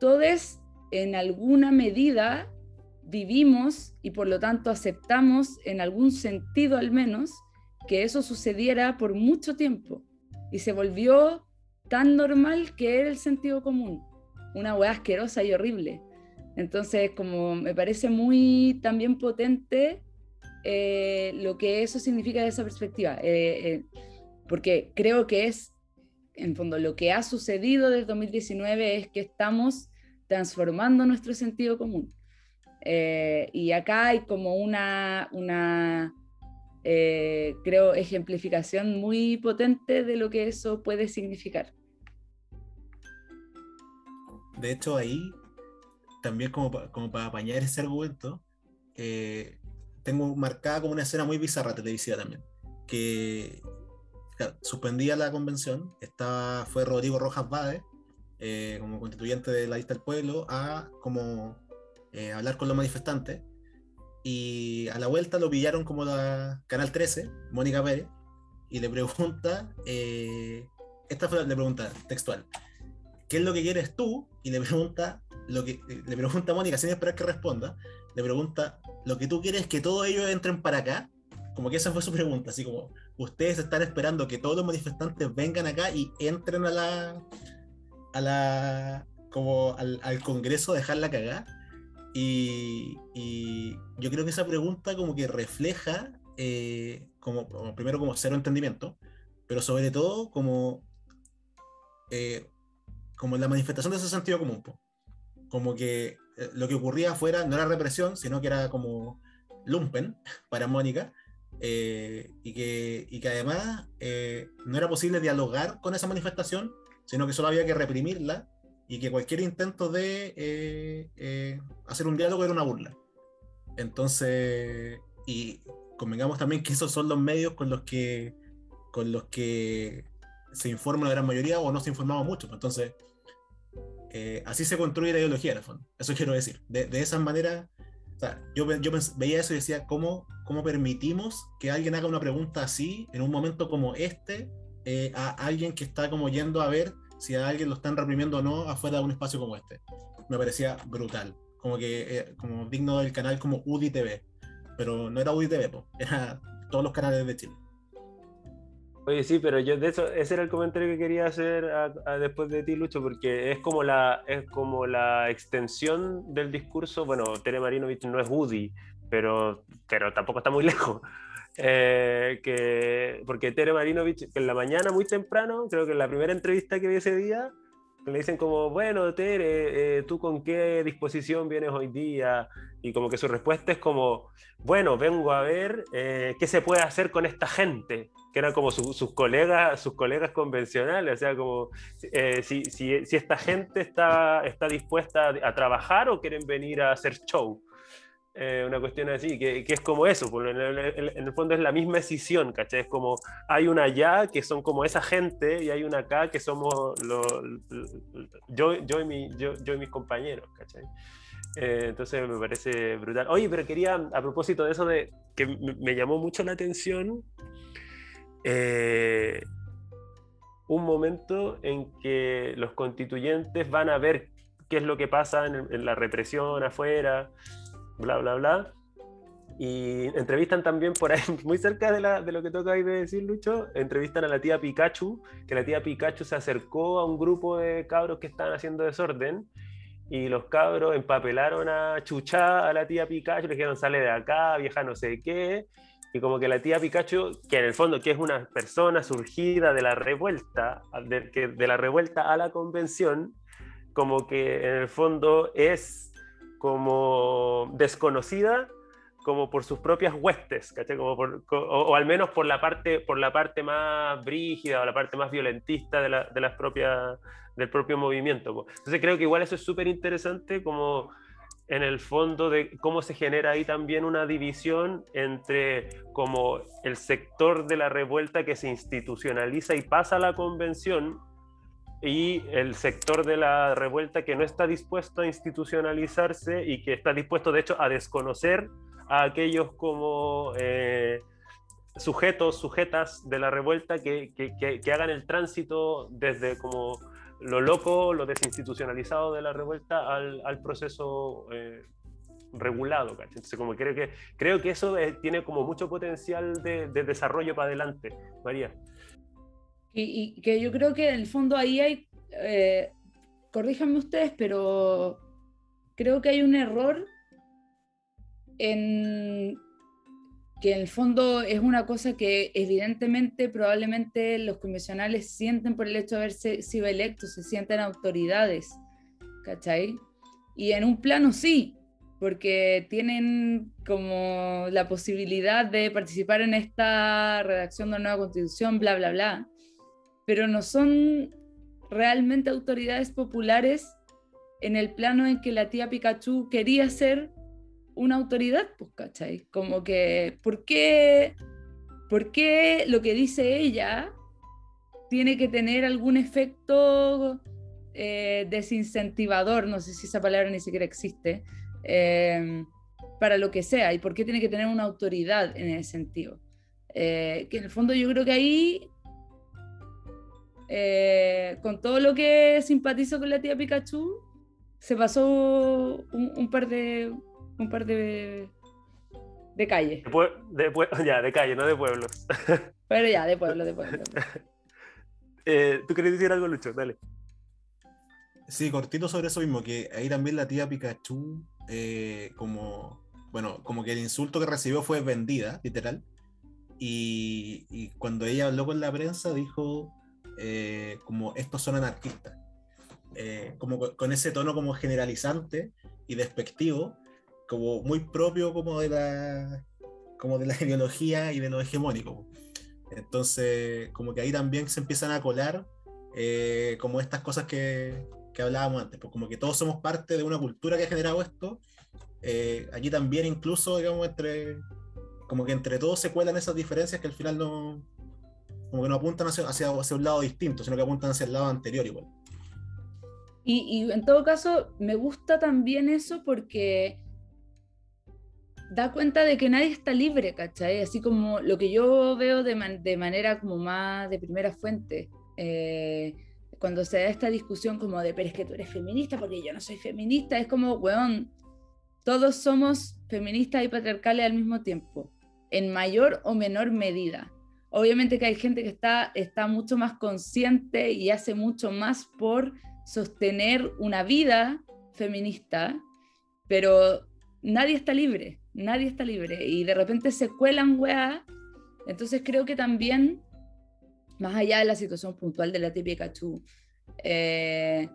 todos en alguna medida vivimos y por lo tanto aceptamos en algún sentido al menos que eso sucediera por mucho tiempo. Y se volvió tan normal que era el sentido común, una hueá asquerosa y horrible. Entonces, como me parece muy también potente eh, lo que eso significa de esa perspectiva, eh, eh, porque creo que es, en fondo, lo que ha sucedido desde 2019 es que estamos transformando nuestro sentido común. y acá hay como una, una creo, ejemplificación muy potente de lo que eso puede significar. De hecho, ahí también como, como para apañar ese argumento, eh, tengo marcada como una escena muy bizarra televisiva también, que suspendía la convención, estaba, fue Rodrigo Rojas Bade, eh, como constituyente de la lista del pueblo, a como eh, hablar con los manifestantes, y a la vuelta lo pillaron como la Canal 13, Mónica Pérez, y le pregunta, esta fue la pregunta textual, ¿qué es lo que quieres tú? Y le pregunta lo que le pregunta a Mónica sin esperar que responda, le pregunta, lo que tú quieres es que todos ellos entren para acá, como que esa fue su pregunta, así como, ustedes están esperando que todos los manifestantes vengan acá y entren a la, a la, como al, al Congreso, dejarla cagar. Y, y, yo creo que esa pregunta como que refleja, eh, como, primero como cero entendimiento, pero sobre todo como, eh, como la manifestación de ese sentido común como que eh, lo que ocurría afuera no era represión, sino que era como lumpen para Mónica, eh, y, que, y, que, además eh, no era posible dialogar con esa manifestación, sino que solo había que reprimirla y que cualquier intento de hacer un diálogo era una burla. Entonces, y convengamos también que esos son los medios con los que, con los que se informa la gran mayoría o no se informaba mucho. Entonces, eh, así se construye la ideología, en el fondo. Eso quiero decir. De, de esa manera, o sea, yo, yo veía eso y decía, ¿cómo, ¿cómo permitimos que alguien haga una pregunta así en un momento como este eh, a alguien que está como yendo a ver si a alguien lo están reprimiendo o no afuera de un espacio como este. Me parecía brutal, como que eh, como digno del canal como UDI TV, pero no era UDI TV, era todos los canales de Chile. Oye, sí, pero yo de eso, ese era el comentario que quería hacer después de ti, Lucho, porque es como la, es como la extensión del discurso. Bueno, Tere Marinovich no es Woody, pero, pero tampoco está muy lejos. Eh, que, porque Tere Marinovich, en la mañana muy temprano, creo que en la primera entrevista que vi ese día, le dicen como, bueno, Tere, eh, ¿tú con qué disposición vienes hoy día? Y como que su respuesta es como, bueno, vengo a ver eh, qué se puede hacer con esta gente, que eran como sus, colegas, sus colegas convencionales, o sea, como eh, si, si, si, esta gente está, está dispuesta a, trabajar o quieren venir a hacer show. Eh, una cuestión así, que, que, es como eso, pues, en el, en el, fondo es la misma decisión, ¿cachai? Es como, hay una allá que son como esa gente y hay una acá que somos lo, yo, yo, y mi, yo, yo y mis compañeros, ¿cachai? Eh, entonces me parece brutal. Oye, pero quería, a propósito de eso, de que me llamó mucho la atención, eh, un momento en que los constituyentes van a ver qué es lo que pasa en, la represión afuera, bla, bla, bla. Y entrevistan también por ahí, muy cerca de, lo que toca ahí de decir Lucho, entrevistan a la tía Pikachu, que la tía Pikachu se acercó a un grupo de cabros que estaban haciendo desorden y los cabros empapelaron a Chuchá, a la tía Pikachu, le dijeron sale de acá, vieja no sé qué, y como que la tía Pikachu, que en el fondo que es una persona surgida de la revuelta, de la revuelta a la convención, como que en el fondo es como desconocida como por sus propias huestes, Como o, al menos por la, parte, por la parte más brígida o la parte más violentista de, la, de las propias del propio movimiento. Entonces creo que igual eso es súper interesante como en el fondo de cómo se genera ahí también una división entre como el sector de la revuelta que se institucionaliza y pasa a la convención y el sector de la revuelta que no está dispuesto a institucionalizarse y que está dispuesto de hecho a desconocer a aquellos como eh, sujetos, sujetas de la revuelta que, que, que hagan el tránsito desde como lo loco, lo desinstitucionalizado de la revuelta al, al proceso eh, regulado. Entonces, como creo que, creo que eso eh, tiene como mucho potencial de, de desarrollo para adelante, María. Y, que yo creo que en el fondo ahí hay, eh, corríjanme ustedes, pero creo que hay un error en que en el fondo es una cosa que evidentemente probablemente los convencionales sienten por el hecho de haberse sido electos, se sienten autoridades, ¿cachai? Y en un plano sí, porque tienen como la posibilidad de participar en esta redacción de una nueva constitución, bla, bla, bla, pero no son realmente autoridades populares en el plano en que la tía Pikachu quería ser una autoridad, pues, ¿cachai? Como que, ¿por qué, ¿por qué lo que dice ella tiene que tener algún efecto eh, desincentivador? No sé si esa palabra ni siquiera existe. Eh, para lo que sea, y por qué tiene que tener una autoridad en ese sentido. Eh, que en el fondo yo creo que ahí, con todo lo que simpatizo con la tía Pikachu, se pasó un par de, un par de, de calles. De, ya, de calle, no de pueblos. Pero ya, de pueblo, de pueblo. Eh, ¿Tú querías decir algo, Lucho? Dale. Sí, cortito sobre eso mismo, que ahí también la tía Pikachu, eh, como, bueno, como que el insulto que recibió fue vendida, literal. Y, y cuando ella habló con la prensa dijo eh, como estos son anarquistas. como con ese tono como generalizante y despectivo, como muy propio como de la, como de la ideología y de lo hegemónico. Entonces, como que ahí también se empiezan a colar eh, como estas cosas que, que, hablábamos antes, pues como que todos somos parte de una cultura que ha generado esto. Eh, también incluso, digamos, entre, como que entre todos se cuelan esas diferencias que al final no, como que no apuntan hacia, hacia, hacia un lado distinto, sino que apuntan hacia el lado anterior igual. Y, y en todo caso, me gusta también eso porque da cuenta de que nadie está libre, ¿cachai? Así como lo que yo veo de, de manera como más de primera fuente. Eh, cuando se da esta discusión como de, pero es que tú eres feminista porque yo no soy feminista, es como, weón, todos somos feministas y patriarcales al mismo tiempo, en mayor o menor medida. Obviamente que hay gente que está, está mucho más consciente y hace mucho más por sostener una vida feminista, pero nadie está libre, nadie está libre. Y de repente se cuelan weá. Entonces creo que también, más allá de la situación puntual de la tía Pikachu, eh,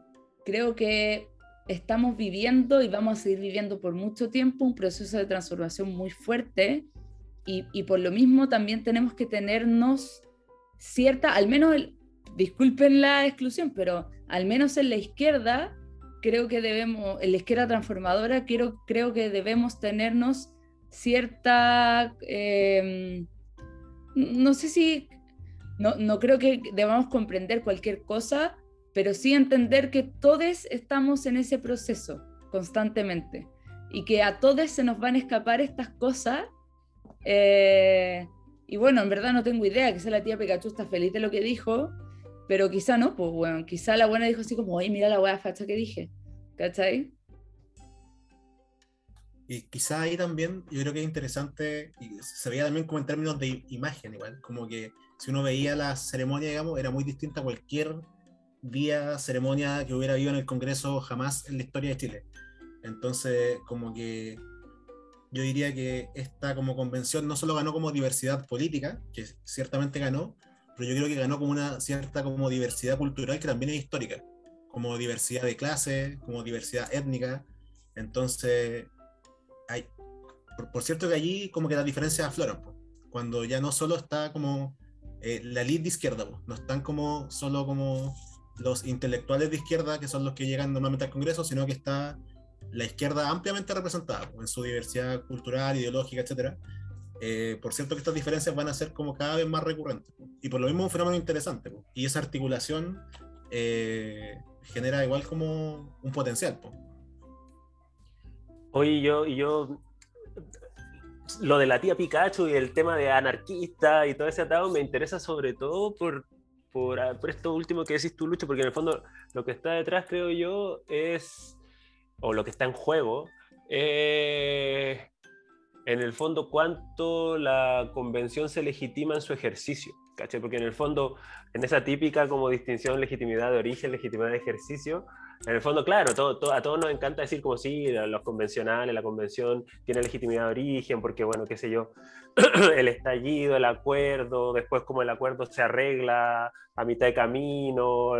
creo que estamos viviendo y vamos a seguir viviendo por mucho tiempo un proceso de transformación muy fuerte y, por lo mismo también tenemos que tenernos cierta, al menos, disculpen la exclusión, pero al menos en la izquierda, creo que debemos, en la izquierda transformadora, creo, creo que debemos tenernos cierta, em, no sé si, no, no creo que debamos comprender cualquier cosa, pero sí entender que todos estamos en ese proceso constantemente y que a todos se nos van a escapar estas cosas. Eh, y bueno, en verdad no tengo idea, quizá la tía Pikachu está feliz de lo que dijo, pero quizá no, pues bueno, quizá la buena dijo así como, oye, mira la wea facha que dije, ¿cachai? Y quizá ahí también, yo creo que es interesante, y se veía también como en términos de imagen igual, como que si uno veía la ceremonia, digamos, era muy distinta a cualquier día, ceremonia que hubiera habido en el Congreso jamás en la historia de Chile. Entonces, como que yo diría que esta como convención no solo ganó como diversidad política, que ciertamente ganó, pero yo creo que ganó como una cierta como diversidad cultural que también es histórica, como diversidad de clase, como diversidad étnica. Entonces, hay, por, cierto que allí como que las diferencias afloran, cuando ya no solo está como eh, la elite de izquierda, no están como solo como los intelectuales de izquierda, que son los que llegan normalmente al Congreso, sino que está la izquierda ampliamente representada en su diversidad cultural, ideológica, etc. Eh, por cierto que estas diferencias van a ser como cada vez más recurrentes. Y por lo mismo un fenómeno interesante. Y esa articulación eh, genera igual como un potencial. Oye, yo, yo, lo de la tía Pikachu y el tema de anarquista y todo ese atado me interesa sobre todo por, Ah, por, esto último que decís tú, Lucho, porque en el fondo lo que está detrás, creo yo, es, o lo que está en juego, en el fondo cuánto la convención se legitima en su ejercicio, ¿caché? Porque en el fondo, en esa típica como distinción legitimidad de origen, legitimidad de ejercicio, en el fondo, claro, todo, a todos nos encanta decir como sí, los convencionales, la convención tiene legitimidad de origen, porque bueno, qué sé yo, el estallido, el acuerdo, después como el acuerdo se arregla a mitad de camino,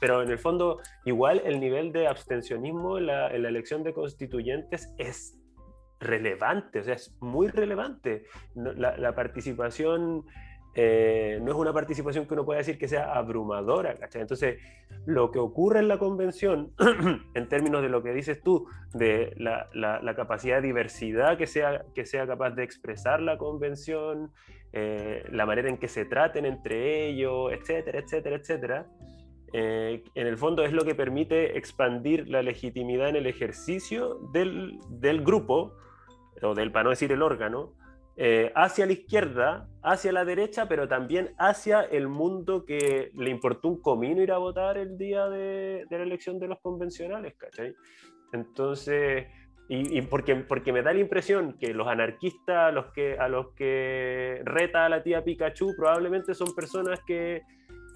pero en el fondo igual el nivel de abstencionismo en la, en la elección de constituyentes es relevante, o sea, es muy relevante. La, la participación eh, no es una participación que uno pueda decir que sea abrumadora, ¿cachai? Entonces, lo que ocurre en la convención, en términos de lo que dices tú, de la, capacidad de diversidad que sea, que sea capaz de expresar la convención, eh, la manera en que se traten entre ellos, etcétera, etcétera, etcétera, eh, en el fondo es lo que permite expandir la legitimidad en el ejercicio del, del grupo, o del, para no decir el órgano, eh, hacia la izquierda, hacia la derecha, pero también hacia el mundo que le importó un comino ir a votar el día de, la elección de los convencionales, ¿cachai? Entonces, y, porque, porque me da la impresión que los anarquistas los que, a los que reta a la tía Pikachu probablemente son personas que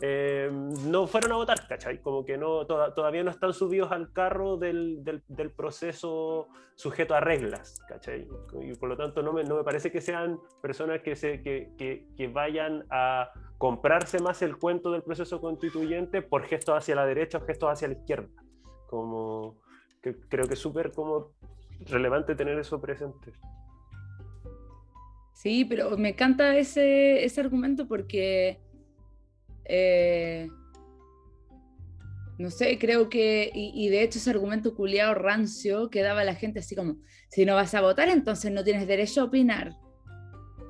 eh, no fueron a votar, ¿cachai? Como que no, todavía no están subidos al carro del, del, proceso sujeto a reglas, ¿cachai? Y por lo tanto no me, no me parece que sean personas que, se, que, que, que, vayan a comprarse más el cuento del proceso constituyente por gestos hacia la derecha o gestos hacia la izquierda. Como que creo que es súper como relevante tener eso presente. Sí, pero me encanta ese, ese argumento porque eh, no sé, creo que, y, de hecho ese argumento culiado rancio que daba la gente así como, si no vas a votar, entonces no tienes derecho a opinar.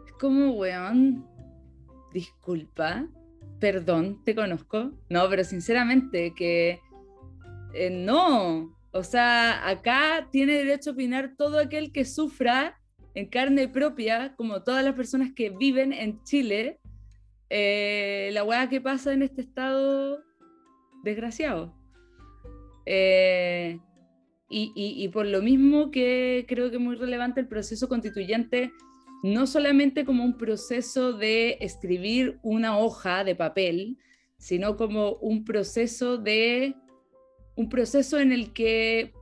Es como, weón, disculpa, perdón, te conozco. No, pero sinceramente que eh, no. O sea, acá tiene derecho a opinar todo aquel que sufra en carne propia, como todas las personas que viven en Chile, eh, la weá que pasa en este estado desgraciado. Eh, y, por lo mismo que creo que es muy relevante el proceso constituyente, no solamente como un proceso de escribir una hoja de papel, sino como un proceso de un proceso en el que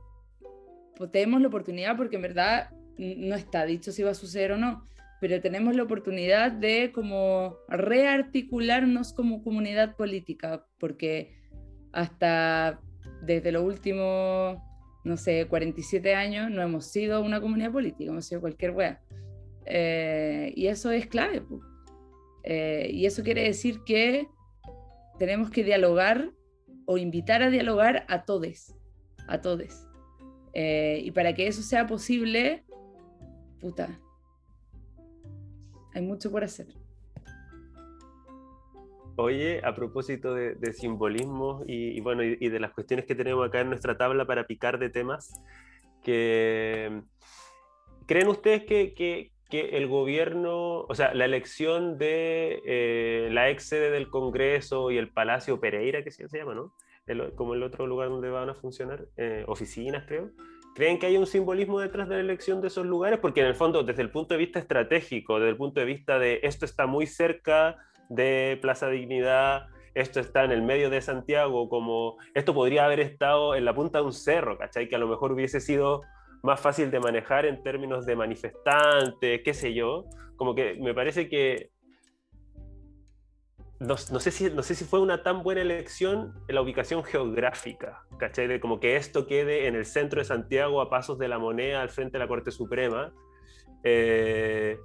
pues, tenemos la oportunidad, porque en verdad no está dicho si va a suceder o no, pero tenemos la oportunidad de como rearticularnos como comunidad política, porque hasta desde los últimos, no sé, 47 años no hemos sido una comunidad política, hemos sido cualquier wea. Eh, y eso es clave. Eh, y eso quiere decir que tenemos que dialogar o invitar a dialogar a todos, a todos. Eh, y para que eso sea posible, puta, hay mucho por hacer. Oye, a propósito de, simbolismo y, bueno, y, de las cuestiones que tenemos acá en nuestra tabla para picar de temas, que ¿creen ustedes que, el gobierno, o sea, la elección de eh, la ex sede del Congreso y el Palacio Pereira, que se llama, ¿no? como el otro lugar donde van a funcionar, eh, oficinas, creo, ¿Creen que hay un simbolismo detrás de la elección de esos lugares? Porque en el fondo, desde el punto de vista estratégico, desde el punto de vista de esto está muy cerca de Plaza Dignidad, esto está en el medio de Santiago, como esto podría haber estado en la punta de un cerro, ¿cachai? Que a lo mejor hubiese sido más fácil de manejar en términos de manifestantes, qué sé yo. Como que me parece que no, sé si, no sé si fue una tan buena elección la ubicación geográfica, ¿cachai? De como que esto quede en el centro de Santiago, a pasos de la moneda, al frente de la Corte Suprema. Eh,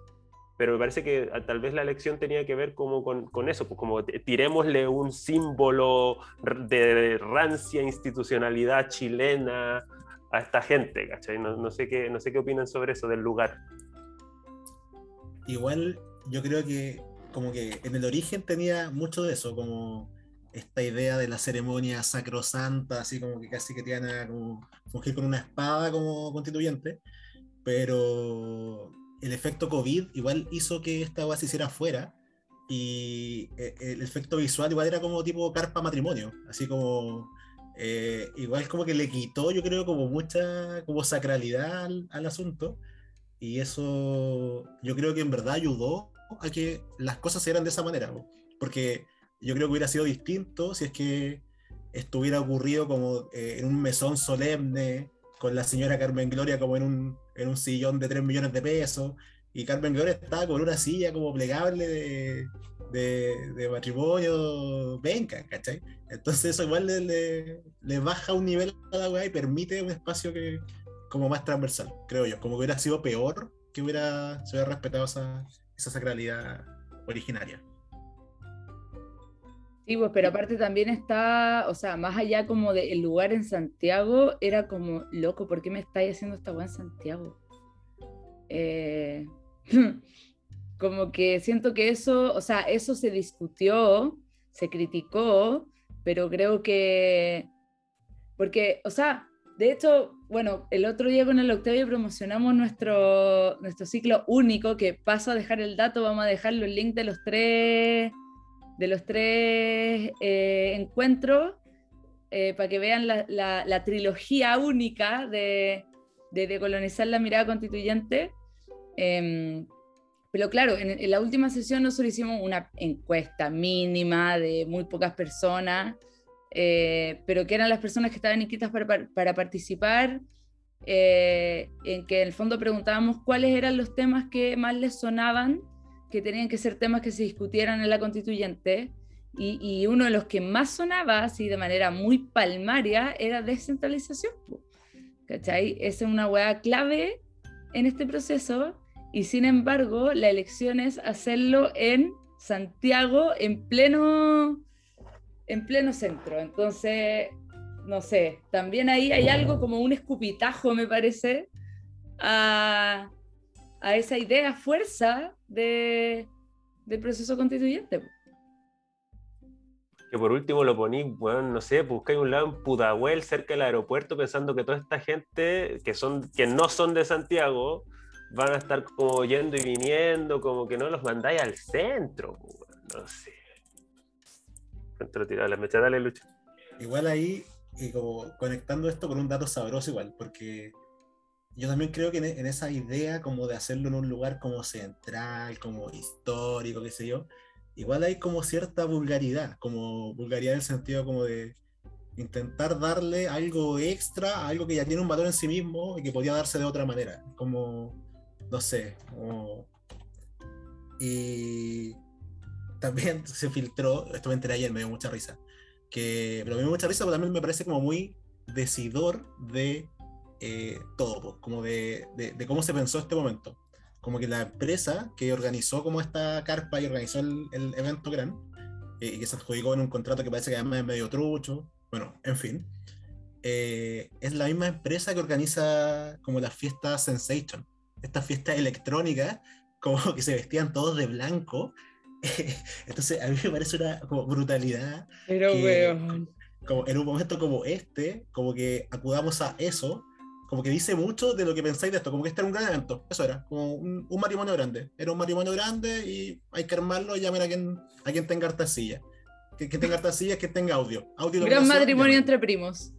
pero me parece que ah, tal vez la elección tenía que ver como con, eso, pues como tirémosle un símbolo de rancia institucionalidad chilena a esta gente, ¿cachai? No, no, sé qué, no sé qué opinan sobre eso del lugar. Igual yo creo que como que en el origen tenía mucho de eso, como esta idea de la ceremonia sacrosanta, así como que casi que te iban a fungir con una espada como constituyente, pero el efecto COVID igual hizo que esta agua se hiciera afuera y eh, el efecto visual igual era como tipo carpa matrimonio, así como eh, igual como que le quitó yo creo como mucha como sacralidad al, al asunto y eso yo creo que en verdad ayudó a que las cosas se dieran de esa manera, porque yo creo que hubiera sido distinto si es que estuviera ocurrido como eh, en un mesón solemne, con la señora Carmen Gloria como en un, en un sillón de 3 millones de pesos, y Carmen Gloria estaba con una silla como plegable de, de, matrimonio, venga, ¿cachai? Entonces eso igual le, le, baja un nivel a la weá y permite un espacio que como más transversal, creo yo, como que hubiera sido peor que hubiera, se hubiera respetado esa, esa sacralidad originaria. Sí, pues, pero aparte también está, o sea, más allá como del lugar en Santiago, era como, loco, ¿por qué me estáis haciendo esta weá en Santiago? Eh, como que siento que eso, o sea, eso se discutió, se criticó, pero creo que, porque, o sea, de hecho, bueno, el otro día con el Octavio promocionamos nuestro, nuestro ciclo único, que paso a dejar el dato, vamos a dejar los links de los tres, de los tres eh, encuentros eh, para que vean la, trilogía única de, de decolonizar la mirada constituyente. Em, pero claro, en, en, la última sesión nosotros hicimos una encuesta mínima de muy pocas personas eh, pero que eran las personas que estaban inscritas para, participar, eh, en que en el fondo preguntábamos cuáles eran los temas que más les sonaban, que tenían que ser temas que se discutieran en la constituyente, y, uno de los que más sonaba, así de manera muy palmaria, era descentralización. ¿Cachai? Esa es una hueá clave en este proceso, y sin embargo, la elección es hacerlo en Santiago, en pleno en pleno centro. Entonces, no sé, también ahí hay algo como un escupitajo, me parece, a, esa idea, fuerza de, del proceso constituyente. Que por último lo poní, bueno, no sé, buscáis un lado en Pudahuel, cerca del aeropuerto, pensando que toda esta gente que, son, que no son de Santiago van a estar como yendo y viniendo, como que no los mandáis al centro, no sé. Te lo la mecha, dale, Lucho. igual ahí, y como conectando esto con un dato sabroso igual, porque yo también creo que en, esa idea como de hacerlo en un lugar como central, como histórico, qué sé yo, igual hay como cierta vulgaridad, como vulgaridad en el sentido como de intentar darle algo extra, algo que ya tiene un valor en sí mismo y que podía darse de otra manera, como, no sé, Y también se filtró, esto me enteré ayer, me dio mucha risa, que, pero me dio mucha risa, pero también me parece como muy decidor de eh, todo, como de, de, cómo se pensó este momento. Como que la empresa que organizó como esta carpa y organizó el, el evento gran, eh, y que se adjudicó en un contrato que parece que además es medio trucho, bueno, en fin, eh, es la misma empresa que organiza como las fiestas Sensation, estas fiestas electrónicas, como que se vestían todos de blanco. Entonces, a mí me parece una como brutalidad. Pero, weón. Como en un momento como este, como que acudamos a eso, como que dice mucho de lo que pensáis de esto, como que este era un gran evento, eso era, como un, matrimonio grande, era un matrimonio grande y hay que armarlo y llamar a quien, a quien tenga harta silla, que, que tenga harta silla, que tenga audio. audio gran matrimonio entre primos.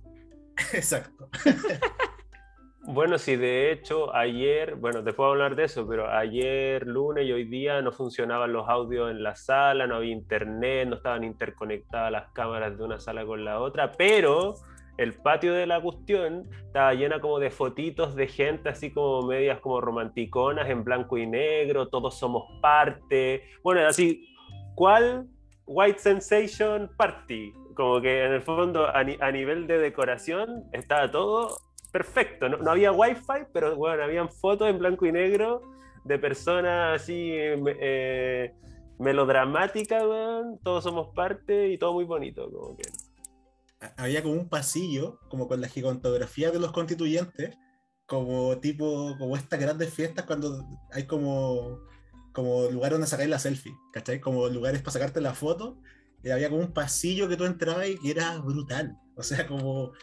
Exacto. Bueno, sí, de hecho, ayer, bueno, te puedo hablar de eso, pero ayer, lunes y hoy día no funcionaban los audios en la sala, no había internet, no estaban interconectadas las cámaras de una sala con la otra, pero el patio de la cuestión estaba llena como de fotitos de gente así como medias como romanticonas en blanco y negro, todos somos parte. Bueno, así, ¿cuál White Sensation Party? Como que en el fondo a, nivel de decoración estaba todo perfecto. No, había wifi, pero bueno, habían fotos en blanco y negro de personas así eh, melodramáticas, todos somos parte y todo muy bonito. Había como un pasillo, como con la gigantografía de los constituyentes, como tipo, como estas grandes fiestas cuando hay como, como lugares donde sacar la selfie, ¿cachai? Como lugares para sacarte la foto, y había como un pasillo que tú entrabas y que era brutal. O sea, como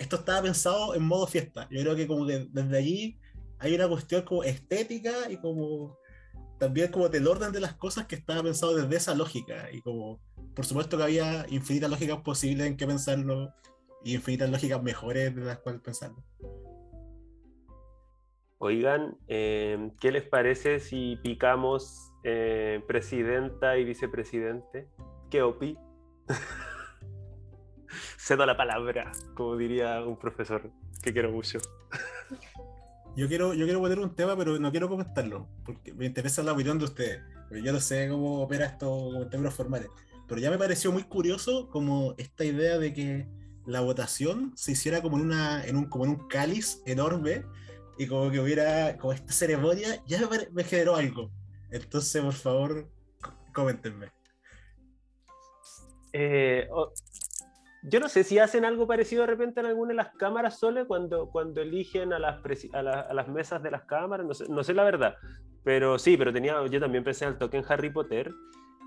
esto estaba pensado en modo fiesta. Yo creo que como que desde allí hay una cuestión como estética y como también como del orden de las cosas que estaba pensado desde esa lógica y como por supuesto que había infinitas lógicas posibles en qué pensarlo y infinitas lógicas mejores de las cuales pensarlo. Oigan, eh, ¿qué les parece si picamos eh, presidenta y vicepresidente? ¿Qué opi? Cedo la palabra, como diría un profesor que quiero mucho. Yo quiero, yo quiero poner un tema, pero no quiero comentarlo, porque me interesa la opinión de ustedes. Porque yo no sé cómo opera esto en términos formales. Pero ya me pareció muy curioso como esta idea de que la votación se hiciera como en, una, en, un, como en un cáliz enorme y como que hubiera como esta ceremonia, ya me, generó algo. Entonces, por favor, coméntenme. Eh, yo no sé si hacen algo parecido de repente en alguna de las cámaras solo cuando, cuando eligen a las, a, las mesas de las cámaras, no sé, no sé la verdad, pero sí, pero tenía, yo también pensé al toque en Harry Potter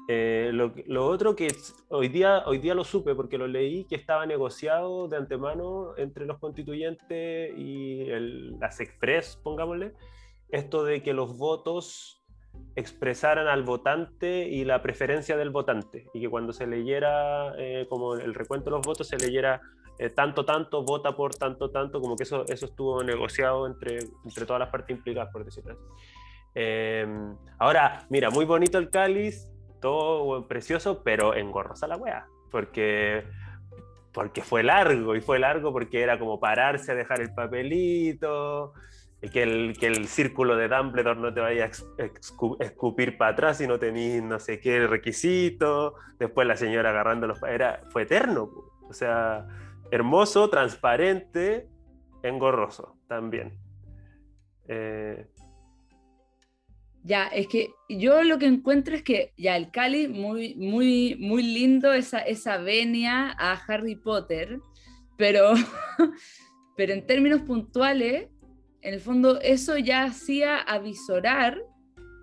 eh, lo, otro que hoy día, hoy día lo supe porque lo leí que estaba negociado de antemano entre los constituyentes y las Express, pongámosle, esto de que los votos expresaran al votante y la preferencia del votante y que cuando se leyera eh, como el recuento de los votos se leyera eh, tanto, tanto, vota por tanto, tanto, como que eso, eso estuvo negociado entre, entre todas las partes implicadas, por decirlo así. ahora, mira, muy bonito el cáliz, todo precioso, pero engorrosa la wea, porque, porque fue largo, y fue largo porque era como pararse a dejar el papelito, que el, que el círculo de Dumbledore no te vaya a escupir para atrás y no tenéis no sé qué requisito, después la señora agarrando los... Era, fue eterno, o sea, hermoso, transparente, engorroso también. Eh, ya, es que yo lo que encuentro es que ya el Cali, muy, muy, muy lindo esa, esa venia a Harry Potter, pero, pero en términos puntuales, en el fondo eso ya hacía avisorar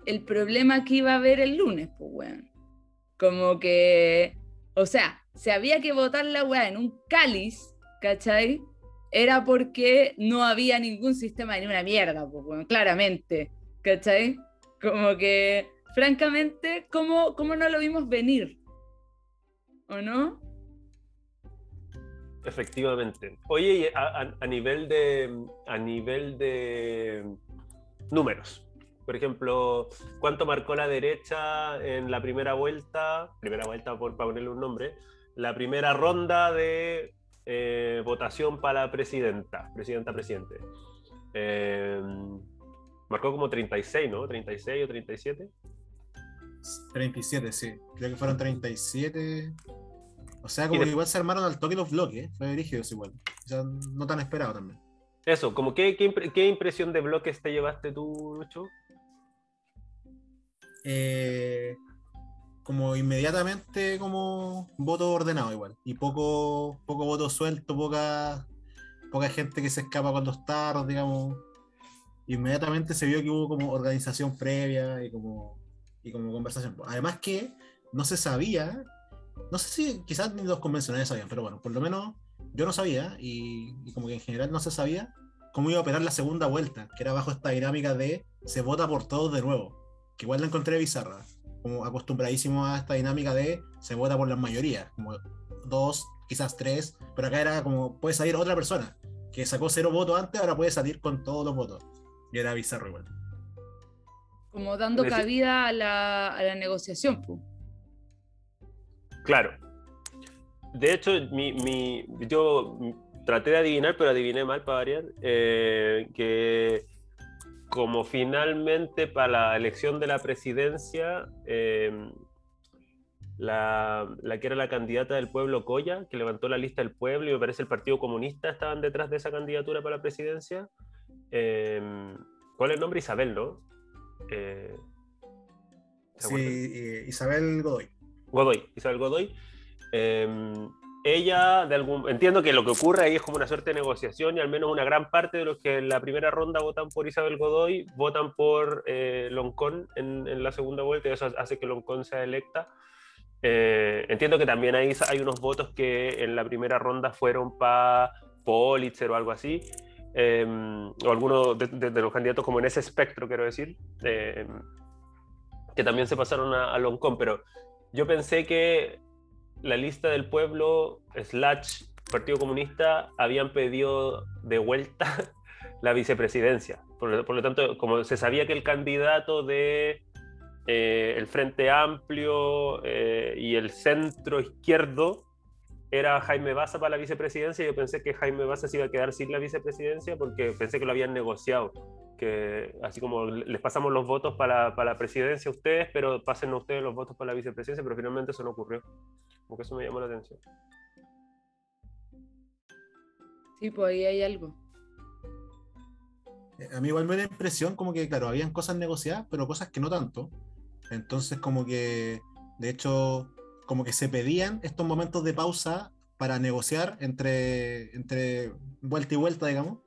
el problema que iba a haber el lunes, pues bueno. Como que, o sea, se había que votar la weá en un cáliz, ¿cachai? Era porque no había ningún sistema ni una mierda, pues bueno, claramente, ¿cachai? Como que, francamente, ¿cómo, cómo no lo vimos venir? ¿O no? Efectivamente. Oye, a, nivel de a nivel de números, por ejemplo, ¿cuánto marcó la derecha en la primera vuelta? Primera vuelta por para ponerle un nombre. La primera ronda de eh, votación para presidenta, presidenta, presidente. Eh, marcó como 36, ¿no? 36 o 37. 37, sí. Creo que fueron 37. O sea, como que igual se armaron al toque los bloques, fue dirigido igual. O sea, no tan esperado también. Eso, como qué, qué, impresión de bloques te llevaste tú, Lucho? Eh, como inmediatamente como voto ordenado igual. Y poco, poco voto suelto, poca, poca gente que se escapa cuando está, digamos. Inmediatamente se vio que hubo como organización previa y como, y como conversación. Además que no se sabía no sé si quizás ni los convencionales sabían, pero bueno, por lo menos yo no sabía y, como que en general no se sabía cómo iba a operar la segunda vuelta, que era bajo esta dinámica de se vota por todos de nuevo, que igual la encontré bizarra, como acostumbradísimo a esta dinámica de se vota por las mayorías, como dos, quizás tres, pero acá era como puede salir otra persona que sacó cero votos antes, ahora puede salir con todos los votos. Y era bizarro igual. Como dando cabida a la, a la negociación, pues. Claro. De hecho, mi, yo traté de adivinar, pero adiviné mal para variar, eh, que como finalmente para la elección de la presidencia, em, la, que era la candidata del pueblo Coya, que levantó la lista del pueblo y me parece el Partido Comunista estaban detrás de esa candidatura para la presidencia. Em, ¿Cuál es el nombre? Isabel, ¿no? Eh, sí, eh, Isabel Godoy. Godoy, Isabel Godoy. Em, ella, de algún, entiendo que lo que ocurre ahí es como una suerte de negociación y al menos una gran parte de los que en la primera ronda votan por Isabel Godoy votan por eh, Loncón en, la segunda vuelta y eso hace que Loncón sea electa. Eh, entiendo que también hay, hay unos votos que en la primera ronda fueron para Politzer o algo así, em, o algunos de, los candidatos como en ese espectro, quiero decir, em, que también se pasaron a, a Loncón, pero yo pensé que la lista del pueblo, slash Partido Comunista, habían pedido de vuelta la vicepresidencia. Por, lo tanto, como se sabía que el candidato de eh, el Frente Amplio eh, y el centro izquierdo era Jaime Baza para la vicepresidencia, yo pensé que Jaime Baza se iba a quedar sin la vicepresidencia porque pensé que lo habían negociado que así como les pasamos los votos para, para la presidencia a ustedes, pero pasen a ustedes los votos para la vicepresidencia, pero finalmente eso no ocurrió. Como que eso me llamó la atención. Sí, pues ahí hay algo. A mí igual me da la impresión como que, claro, habían cosas negociadas, pero cosas que no tanto. Entonces como que, de hecho, como que se pedían estos momentos de pausa para negociar entre, entre vuelta y vuelta, digamos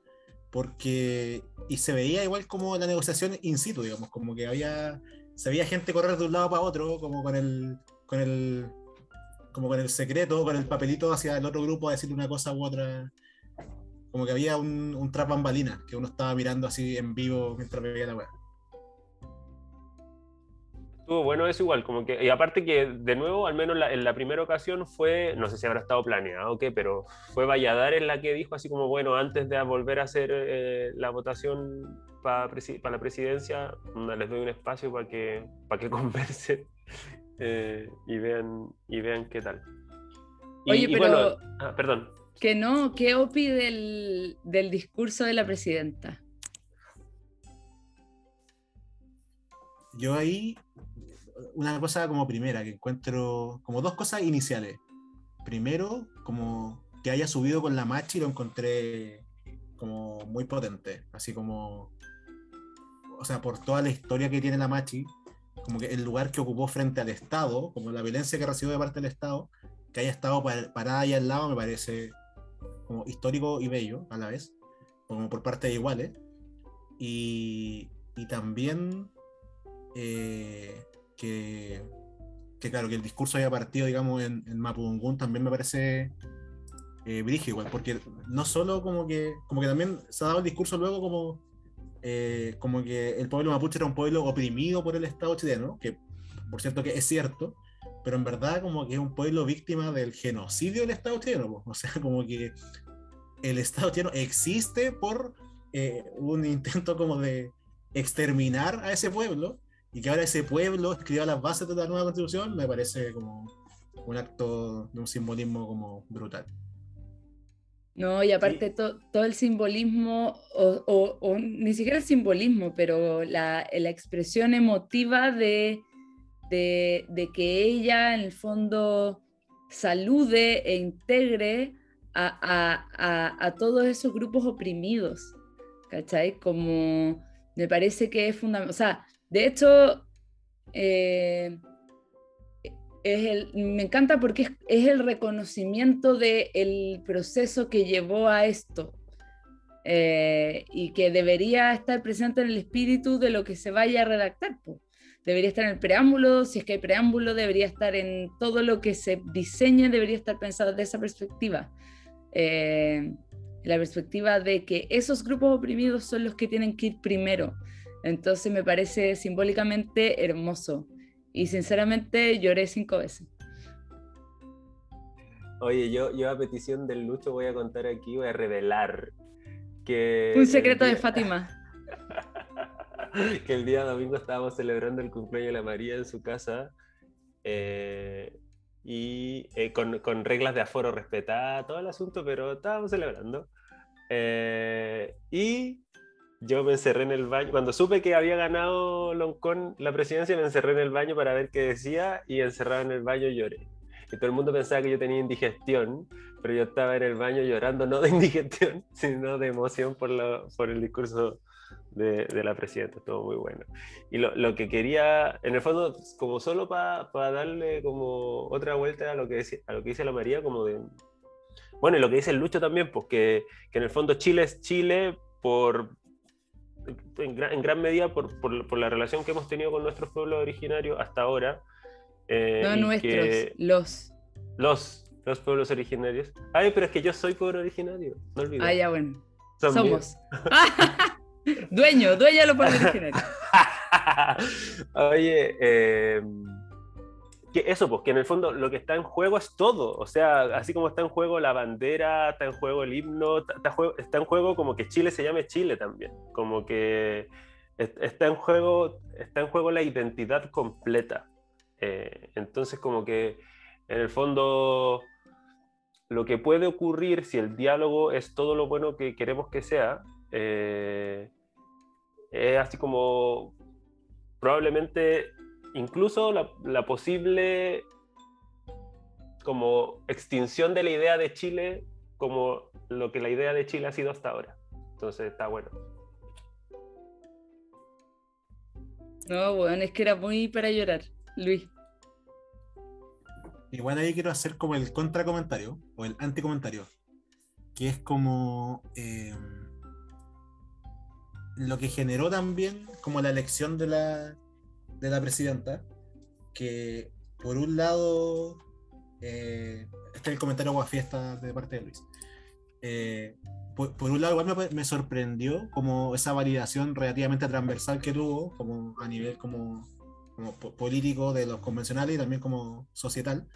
porque y se veía igual como la negociación in situ, digamos, como que había se veía gente correr de un lado para otro, como con el con el como con el secreto, con el papelito hacia el otro grupo a decirle una cosa u otra. Como que había un, un trap bambalina que uno estaba mirando así en vivo mientras veía la web. Estuvo bueno eso igual, como que, y aparte que de nuevo, al menos en la primera ocasión fue, no sé si habrá estado planeado o qué, pero fue Valladares la que dijo así como, bueno, antes de volver a hacer eh, la votación para la presidencia, les doy un espacio para que, para que conversen eh, y, vean, y vean qué tal. Oye, pero... Ah, perdón. Que no, ¿qué opi del, del discurso de la presidenta? Yo ahí una cosa como primera, que encuentro como dos cosas iniciales. Primero, como que haya subido con la Machi lo encontré como muy potente, así como, o sea, por toda la historia que tiene la Machi, como que el lugar que ocupó frente al Estado, como la violencia que recibió de parte del Estado, que haya estado parada ahí al lado me parece como histórico y bello a la vez, como por parte de iguales. Y, y también eh, que, claro, que el discurso haya partido, digamos, en, en también me parece eh, igual, porque no solo como que, como que también se ha dado el discurso luego como, eh, como que el pueblo mapuche era un pueblo oprimido por el Estado chileno, que por cierto que es cierto, pero en verdad como que es un pueblo víctima del genocidio del Estado chileno. O sea, como que el Estado chileno existe por eh, un intento como de exterminar a ese pueblo y que ahora ese pueblo escriba las bases de la nueva constitución, me parece como un acto de un simbolismo como brutal. No, y aparte todo el simbolismo, o, ni siquiera el simbolismo, pero la, la expresión emotiva de, de, de, que ella en el fondo salude e integre a, a, a, todos esos grupos oprimidos, ¿cachai? Como me parece que es fundamental, o sea, de hecho, eh, me encanta porque es, el reconocimiento del proceso que llevó a esto eh, y que debería estar presente en el espíritu de lo que se vaya a redactar. Debería estar en el preámbulo, si es que hay preámbulo, debería estar en todo lo que se diseñe, debería estar pensado desde esa perspectiva. Eh, la perspectiva de que esos grupos oprimidos son los que tienen que ir primero. Entonces me parece simbólicamente hermoso y sinceramente lloré cinco veces. Oye, yo, yo a petición del Lucho voy a contar aquí, voy a revelar que... Un secreto de Fátima. que el día domingo estábamos celebrando el cumpleaños de la María en su casa eh, y eh, con, con, reglas de aforo respetadas, todo el asunto, pero estábamos celebrando. Eh, y yo me encerré en el baño. Cuando supe que había ganado Loncón la presidencia, me encerré en el baño para ver qué decía y encerrado en el baño lloré. Y todo el mundo pensaba que yo tenía indigestión, pero yo estaba en el baño llorando no de indigestión, sino de emoción por, por el discurso de, de, la presidenta. Estuvo muy bueno. Y lo, lo, que quería, en el fondo, como solo para darle como otra vuelta a lo que, a lo que dice la María, como de... Bueno, y lo que dice el Lucho también, pues que en el fondo Chile es Chile por, en gran, medida por, por, la relación que hemos tenido con nuestros pueblos originarios hasta ahora. Eh, no nuestros, los. Los, los pueblos originarios. Ay, pero es que yo soy pueblo originario, no olvides. Ah, ya bueno. Somos. dueño, dueño de los pueblos originarios. Oye, eh, eso, pues que en el fondo lo que está en juego es todo, o sea, así como está en juego la bandera, está en juego el himno, está, está en juego como que Chile se llame Chile también, como que está en juego, está en juego la identidad completa. Eh, entonces como que en el fondo lo que puede ocurrir si el diálogo es todo lo bueno que queremos que sea, eh, es así como probablemente incluso la, posible como extinción de la idea de Chile como lo que la idea de Chile ha sido hasta ahora. Entonces está bueno. No, bueno, es que era muy para llorar, Luis. Igual ahí quiero hacer como el contracomentario o el anticomentario, que es como eh, lo que generó también como la elección de la, de la presidenta, que por un lado, eh, este es el comentario fiesta de parte de Luis. Eh, por, un lado, igual me, sorprendió como esa validación relativamente transversal que tuvo, como a nivel como, político de los convencionales y también como societal.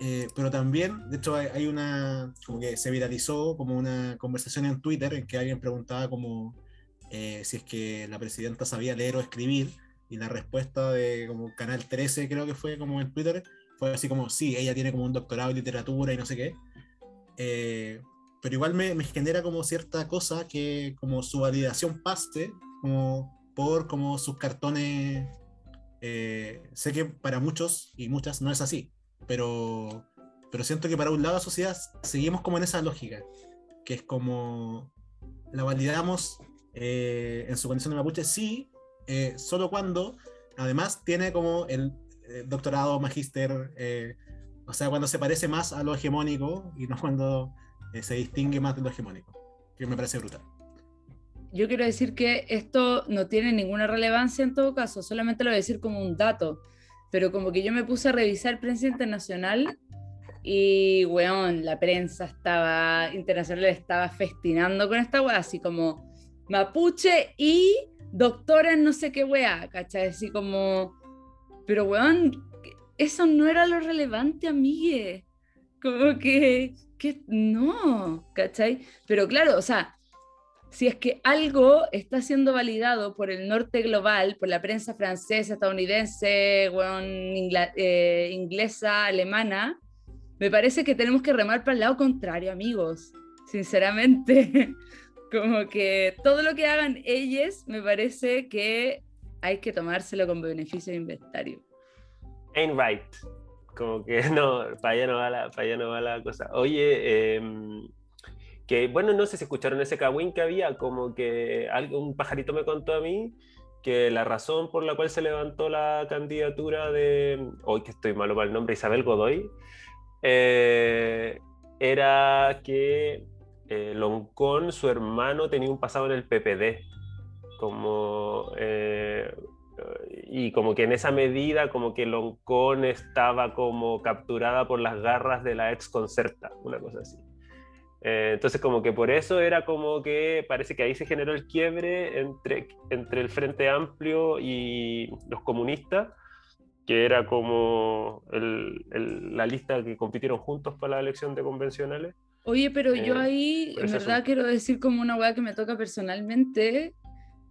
Eh, pero también, de hecho, hay, una, como que se viralizó como una conversación en Twitter en que alguien preguntaba como si es que la presidenta sabía leer o escribir y la respuesta de como Canal 13, creo que fue como en Twitter, fue así como, sí, ella tiene como un doctorado en literatura y no sé qué. Eh, pero igual me, me, genera como cierta cosa que como su validación paste como por como sus cartones. Eh, sé que para muchos y muchas no es así, pero, pero siento que para un lado de la sociedad seguimos como en esa lógica, que es como la validamos eh, en su condición de mapuche, sí, eh, solo cuando además tiene como el eh, doctorado, magíster, eh, o sea, cuando se parece más a lo hegemónico y no cuando se distingue más de lo hegemónico, que me parece brutal. Yo quiero decir que esto no tiene ninguna relevancia en todo caso, solamente lo voy a decir como un dato, pero como que yo me puse a revisar prensa internacional y, weón, la prensa estaba internacional estaba festinando con esta weá, así como mapuche y doctora en no sé qué weá, ¿cachai? Así como, pero weón, eso no era lo relevante, amigue. Como que, que no, ¿cachai? Pero claro, o sea, si es que algo está siendo validado por el norte global, por la prensa francesa, estadounidense, eh, inglesa, alemana, me parece que tenemos que remar para el lado contrario, amigos, sinceramente. Como que todo lo que hagan ellos, me parece que hay que tomárselo con beneficio de inventario. Ain't right. Como que no, para allá no va la, para allá no va la cosa. Oye, eh, que bueno, no sé si escucharon ese cagüín que había, como que algo, un pajarito me contó a mí que la razón por la cual se levantó la candidatura de, hoy que estoy malo para el nombre, Isabel Godoy, eh, era que eh, Loncón, su hermano, tenía un pasado en el PPD, como, eh, y como que en esa medida, como que Loncón estaba como capturada por las garras de la ex concerta, una cosa así. Eh, entonces como que por eso era como que parece que ahí se generó el quiebre entre, entre el Frente Amplio y los comunistas, que era como la lista que compitieron juntos para la elección de convencionales. Oye, pero yo eh, ahí, en verdad, quiero decir como una weá que me toca personalmente,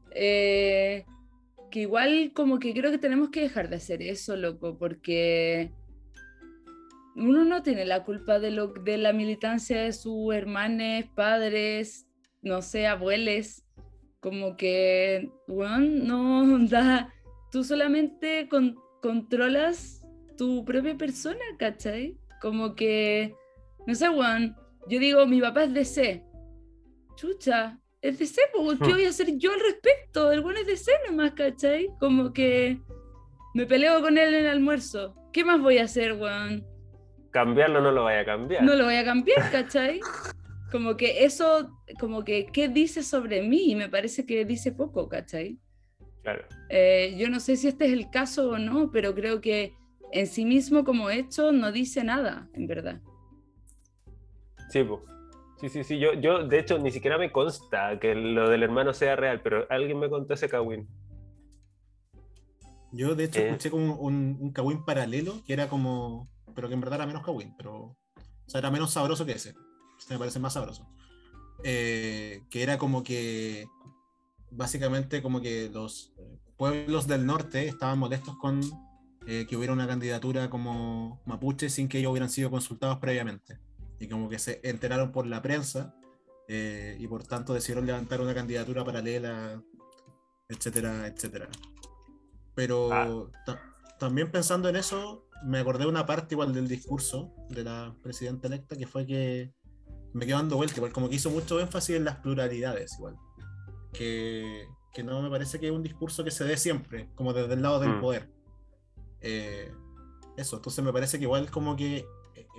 eh, que igual como que creo que tenemos que dejar de hacer eso, loco, porque uno no tiene la culpa de, lo, de la militancia de sus hermanos, padres, no sé, abuelos. Como que, bueno, no da. Tú solamente controlas tu propia persona, ¿cachai? Como que, no sé, Juan, yo digo, mi papá es DC. Chucha, es DC, pues, ¿qué voy a hacer yo al respecto? El bueno es DC nomás, ¿cachai? Como que me peleo con él en el almuerzo. ¿Qué más voy a hacer, Juan? cambiarlo no lo vaya a cambiar. No lo voy a cambiar, ¿cachai? Como que eso, como que, ¿qué dice sobre mí? Me parece que dice poco, ¿cachai? Claro. Eh, yo no sé si este es el caso o no, pero creo que en sí mismo como hecho no dice nada, en verdad. Sí, pues. Sí, sí, sí. Yo, yo, de hecho, ni siquiera me consta que lo del hermano sea real, pero alguien me contó ese Kawin. Yo, de hecho, eh. escuché como un, un Kawin paralelo que era como pero que en verdad era menos Kawin, pero. O sea, era menos sabroso que ese. Este me parece más sabroso. Eh, que era como que. Básicamente, como que los pueblos del norte estaban molestos con eh, que hubiera una candidatura como mapuche sin que ellos hubieran sido consultados previamente. Y como que se enteraron por la prensa eh, y por tanto decidieron levantar una candidatura paralela, etcétera, etcétera. Pero ah. también pensando en eso, me acordé de una parte igual del discurso de la presidenta electa que fue que me quedó dando vuelta, igual como que hizo mucho énfasis en las pluralidades, igual. Que, que no me parece que es un discurso que se dé siempre, como desde el lado del mm. poder. Eh, eso, entonces me parece que igual como que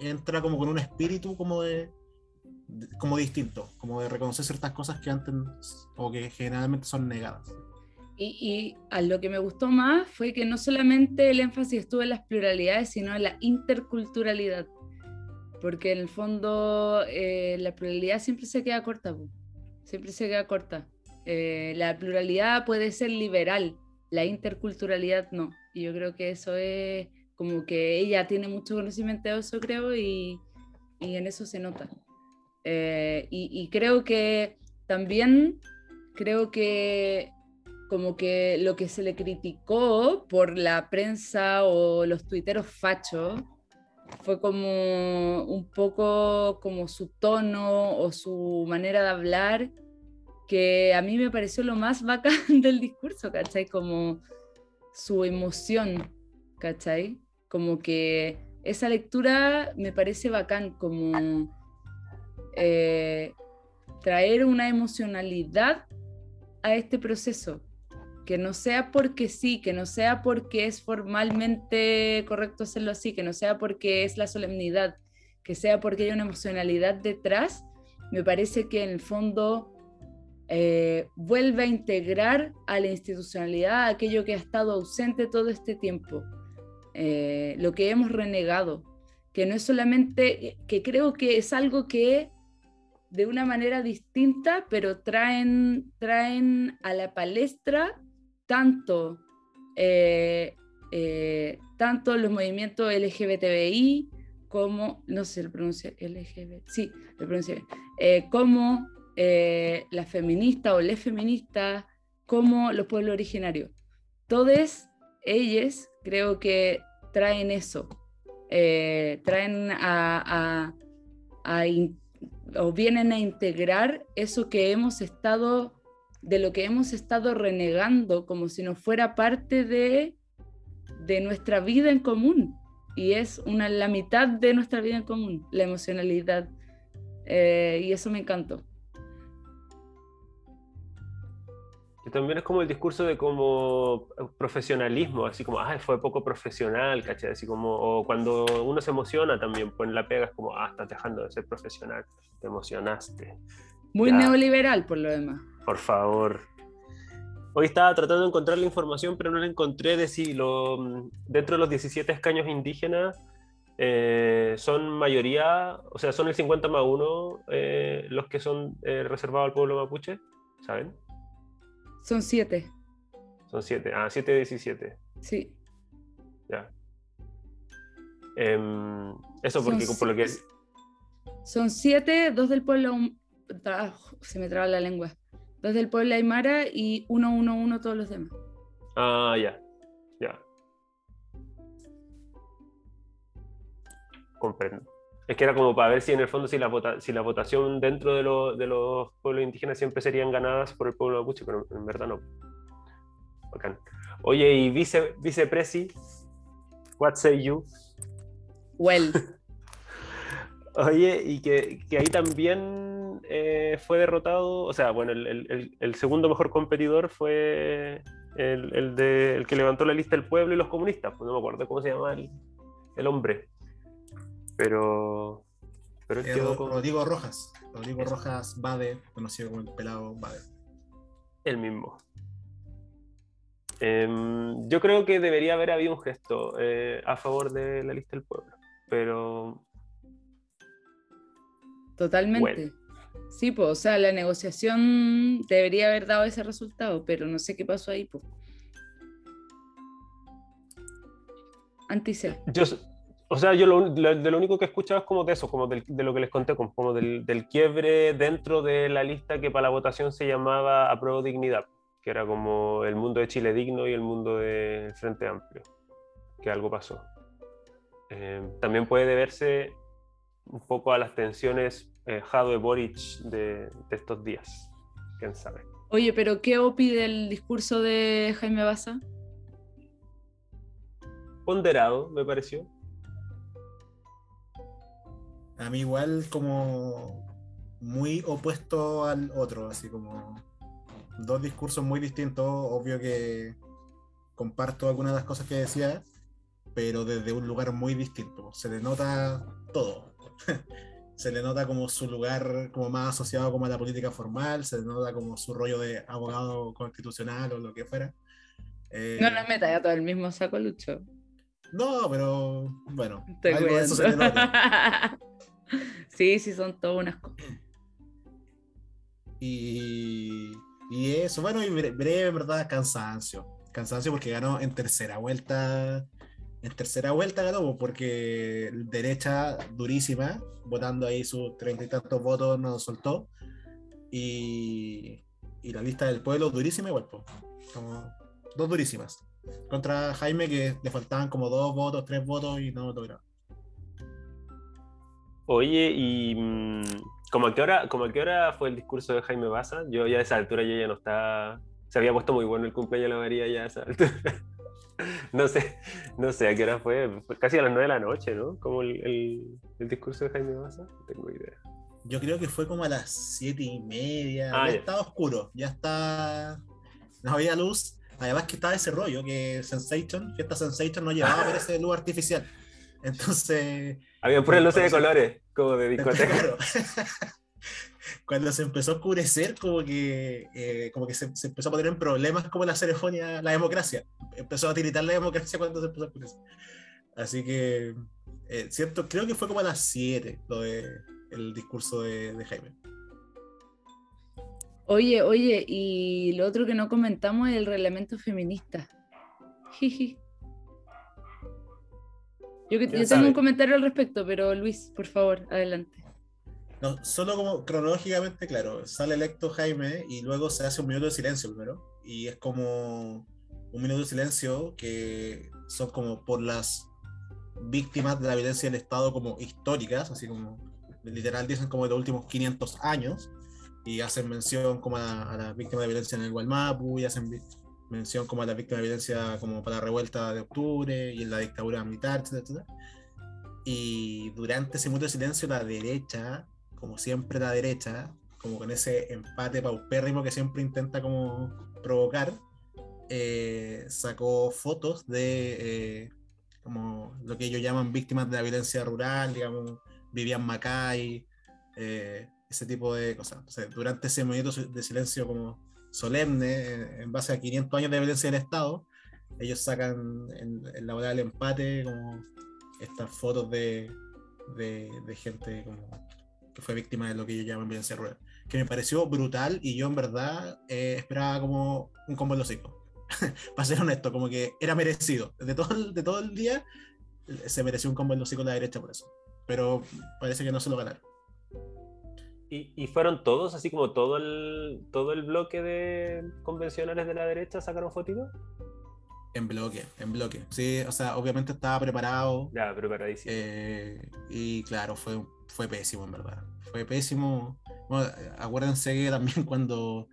entra como con un espíritu como de, como distinto, como de reconocer ciertas cosas que antes o que generalmente son negadas. Y, a lo que me gustó más fue que no solamente el énfasis estuvo en las pluralidades, sino en la interculturalidad. Porque en el fondo eh, la pluralidad siempre se queda corta, siempre se queda corta. Eh, la pluralidad puede ser liberal, la interculturalidad no. Y yo creo que eso es como que ella tiene mucho conocimiento de eso, creo, y, y en eso se nota. Eh, y, y creo que también, creo que como que lo que se le criticó por la prensa o los tuiteros fachos fue como un poco como su tono o su manera de hablar, que a mí me pareció lo más bacán del discurso, ¿cachai? Como su emoción, ¿cachai? Como que esa lectura me parece bacán, como eh, traer una emocionalidad a este proceso, que no sea porque sí, que no sea porque es formalmente correcto hacerlo así, que no sea porque es la solemnidad, que sea porque hay una emocionalidad detrás, me parece que en el fondo eh, vuelve a integrar a la institucionalidad aquello que ha estado ausente todo este tiempo, eh, lo que hemos renegado, que no es solamente, que creo que es algo que de una manera distinta, pero traen, traen a la palestra tanto eh, eh, tanto los movimientos LGBTI como, no sé lo pronuncia LGBT, sí, lo pronuncia bien, eh, como eh, las feministas o les feministas, como los pueblos originarios. Todas ellas creo que traen eso, traen a, a, o vienen a integrar eso que hemos estado, de lo que hemos estado renegando como si no fuera parte de de nuestra vida en común y es una, la mitad de nuestra vida en común, la emocionalidad. Eh, y eso me encantó. También es como el discurso de como profesionalismo, así como, ay, fue poco profesional, ¿cachai? Así como, o cuando uno se emociona también, pues la pega es como, ah, estás dejando de ser profesional, te emocionaste. Muy neoliberal, por lo demás. Por favor, Hoy estaba tratando de encontrar la información, pero no la encontré de si lo, dentro de los 17 escaños indígenas eh, son mayoría, o sea, son el 50 más 1 eh, los que son eh, reservados al pueblo mapuche, ¿saben? Son 7. Son 7, ah, 7 de 17. Sí. Ya. Em, eso porque, por lo que... Son 7, dos del pueblo... Ah, se me traba la lengua dos del pueblo Aymara y uno, uno, uno todos los demás. Ah, ya, ya. Comprendo. Es que era como para ver si en el fondo si la, vota, si la votación dentro de, de, los pueblos indígenas siempre serían ganadas por el pueblo mapuche, pero en verdad no. Bacán. Oye, y vice, vicepresi, what say you? Well. Oye, y que, que ahí también eh, fue derrotado, o sea, bueno, el, segundo mejor competidor fue el, de, el que levantó la lista del pueblo y los comunistas, pues no me acuerdo cómo se llama el, hombre. Pero, pero él eh, quedó con... Rodrigo Rojas, Rodrigo Rojas Bade, conocido como el pelado Bade. El mismo. Em, yo creo que debería haber habido un gesto eh, a favor de la lista del pueblo, pero Totalmente. Sí, pues, o sea, la negociación debería haber dado ese resultado, pero no sé qué pasó ahí, pues. Anticel. Yo, o sea, yo lo, de lo único que he escuchado es como de eso, como de lo que les conté, como, del, quiebre dentro de la lista que para la votación se llamaba Apruebo Dignidad, que era como el mundo de Chile digno y el mundo del Frente Amplio, que algo pasó. Eh, también puede deberse un poco a las tensiones eh, Jado de Boric de, estos días. ¿Quién sabe? Oye, pero ¿qué opi del discurso de Jaime Baza? Ponderado, me pareció. A mí igual como muy opuesto al otro, así como dos discursos muy distintos. Obvio que comparto algunas de las cosas que decía, pero desde un lugar muy distinto. Se denota todo. se le nota como su lugar como más asociado como a la política formal, se le nota como su rollo de abogado constitucional o lo que fuera. Eh, no nos meta ya todo el mismo saco, Lucho. No, pero bueno, algo de eso se le nota. sí, sí, son todas unas cosas. Y, y eso, bueno, y breve, ¿verdad? Cansancio. Cansancio porque ganó en tercera vuelta en tercera vuelta ganó, porque derecha durísima, votando ahí sus treinta y tantos votos, nos soltó. Y, y, la lista del pueblo durísima igual, pues. Como dos durísimas. Contra Jaime que le faltaban como dos votos, tres votos y no lo lograron. Oye, y mm, ¿como a, qué hora, como a qué hora fue el discurso de Jaime Baza? Yo ya a esa altura yo ya no está. Se había puesto muy bueno el cumpleaños de la María ya a esa altura. no sé, no sé a qué hora fue, casi a las 9 de la noche, ¿no? Como el, discurso de Jaime Massa, no tengo idea. Yo creo que fue como a las 7 y media, ah, ya, estaba oscuro, ya está, no había luz, además que estaba ese rollo que Sensation, esta Sensation no llevaba por ese luz artificial, entonces... Habían puras luces de colores, como de discoteca. cuando se empezó a oscurecer, como que, eh, como que se, empezó a poner en problemas como la ceremonia, la democracia. Empezó a tiritar la democracia cuando se empezó a oscurecer. Así que, eh, cierto, creo que fue como a las 7 lo de, el discurso de, Jaime. Oye, oye, y lo otro que no comentamos es el reglamento feminista. Yo, tengo un comentario al respecto, pero Luis, por favor, adelante. No, solo como cronológicamente, claro, sale electo Jaime y luego se hace un minuto de silencio primero. Y es como un minuto de silencio que son como por las víctimas de la violencia del Estado como históricas, así como literal dicen como de los últimos 500 años, y hacen mención como a, las víctimas de violencia en el Gualmapu, y hacen mención como a las víctimas de violencia como para la revuelta de octubre y en la dictadura militar, etc. Y durante ese minuto de silencio la derecha, como siempre la derecha, como con ese empate paupérrimo que siempre intenta como provocar, eh, sacó fotos de eh, como lo que ellos llaman víctimas de la violencia rural, digamos, Vivian Macay, eh, ese tipo de cosas. durante ese momento de silencio como solemne, en base a 500 años de violencia del Estado, ellos sacan en, la hora del empate como estas fotos de, de, gente como que fue víctima de lo que ellos llaman violencia rural. Que me pareció brutal y yo en verdad esperaba como un combo en los hijos. para ser honesto, como que era merecido. De todo, el, de todo el día se mereció un combo en los hijos de la derecha por eso. Pero parece que no se lo ganaron. ¿Y, ¿Y, fueron todos, así como todo el, todo el bloque de convencionales de la derecha sacaron fotitos? En bloque, en bloque. Sí, o sea, obviamente estaba preparado. Ya, preparadísimo. Eh, y claro, fue, fue pésimo, en verdad. Fue pésimo. Bueno, acuérdense que también cuando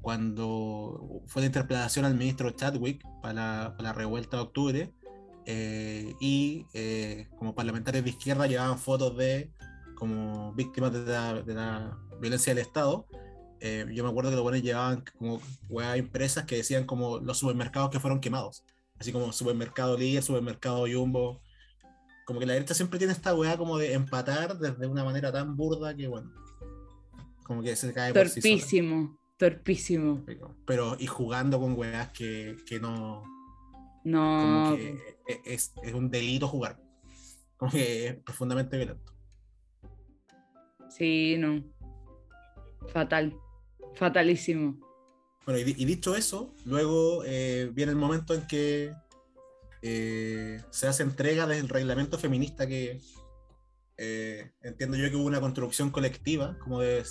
cuando fue la interpelación al ministro Chadwick para la, revuelta de octubre, eh, y eh, como parlamentarios de izquierda llevaban fotos de como víctimas de la, violencia del Estado. Eh, yo me acuerdo que los buenos llevaban como huevas impresas que decían como los supermercados que fueron quemados, así como supermercado Líder, supermercado Jumbo. Como que la derecha siempre tiene esta hueá como de empatar desde una manera tan burda que bueno, como que se cae Torpísimo. Torpísimo. Pero, y jugando con weas que, que no. No. Como que e, es, es, un delito jugar. Como que es profundamente violento. Sí, no. Fatal. Fatalísimo. Bueno, y, dicho eso, luego eh, viene el momento en que eh, se hace entrega del reglamento feminista que eh, entiendo yo que hubo una construcción colectiva, como de,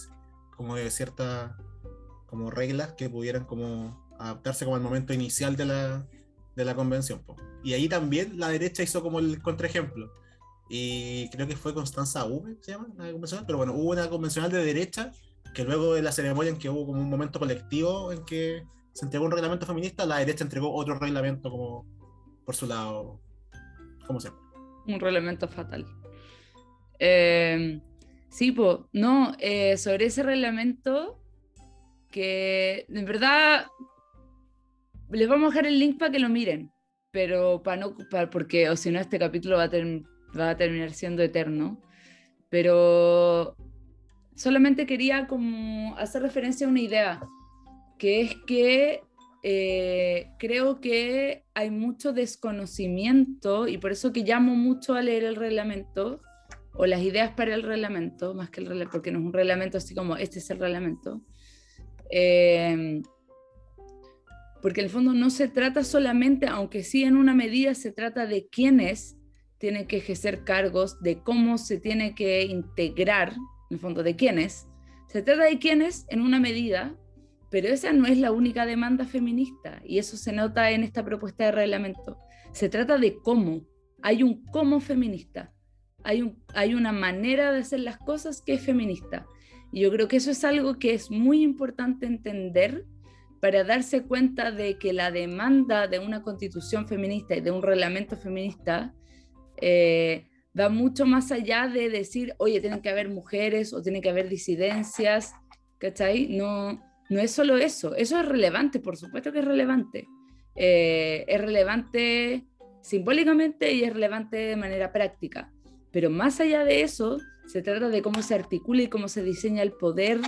como de cierta como reglas que pudieran como adaptarse como al momento inicial de la, de la convención. Y ahí también la derecha hizo como el contraejemplo. Y creo que fue Constanza V, se llama la convencional, pero bueno, hubo una convencional de derecha que luego de la ceremonia en que hubo como un momento colectivo en que se entregó un reglamento feminista, la derecha entregó otro reglamento como por su lado, como siempre. Un reglamento fatal. Eh, sí, pues, no, eh, sobre ese reglamento que en verdad les vamos a dejar el link para que lo miren, pero para no porque o si no este capítulo va a, va a terminar siendo eterno. Pero solamente quería como hacer referencia a una idea, que es que eh, creo que hay mucho desconocimiento y por eso que llamo mucho a leer el reglamento o las ideas para el reglamento, más que el reglamento, porque no es un reglamento así como este es el reglamento, Em, porque en el fondo no se trata solamente, aunque sí en una medida se trata de quiénes tienen que ejercer cargos, de cómo se tiene que integrar, en el fondo de quiénes, se trata de quiénes en una medida, pero esa no es la única demanda feminista y eso se nota en esta propuesta de reglamento. Se trata de cómo, hay un cómo feminista, hay, un, hay una manera de hacer las cosas que es feminista. Y yo creo que eso es algo que es muy importante entender para darse cuenta de que la demanda de una constitución feminista y de un reglamento feminista eh, va mucho más allá de decir, oye, tienen que haber mujeres o tienen que haber disidencias, ¿cachai? No, no es solo eso, eso es relevante, por supuesto que es relevante. Eh, es relevante simbólicamente y es relevante de manera práctica, pero más allá de eso, se trata de cómo se articula y cómo se diseña el poder,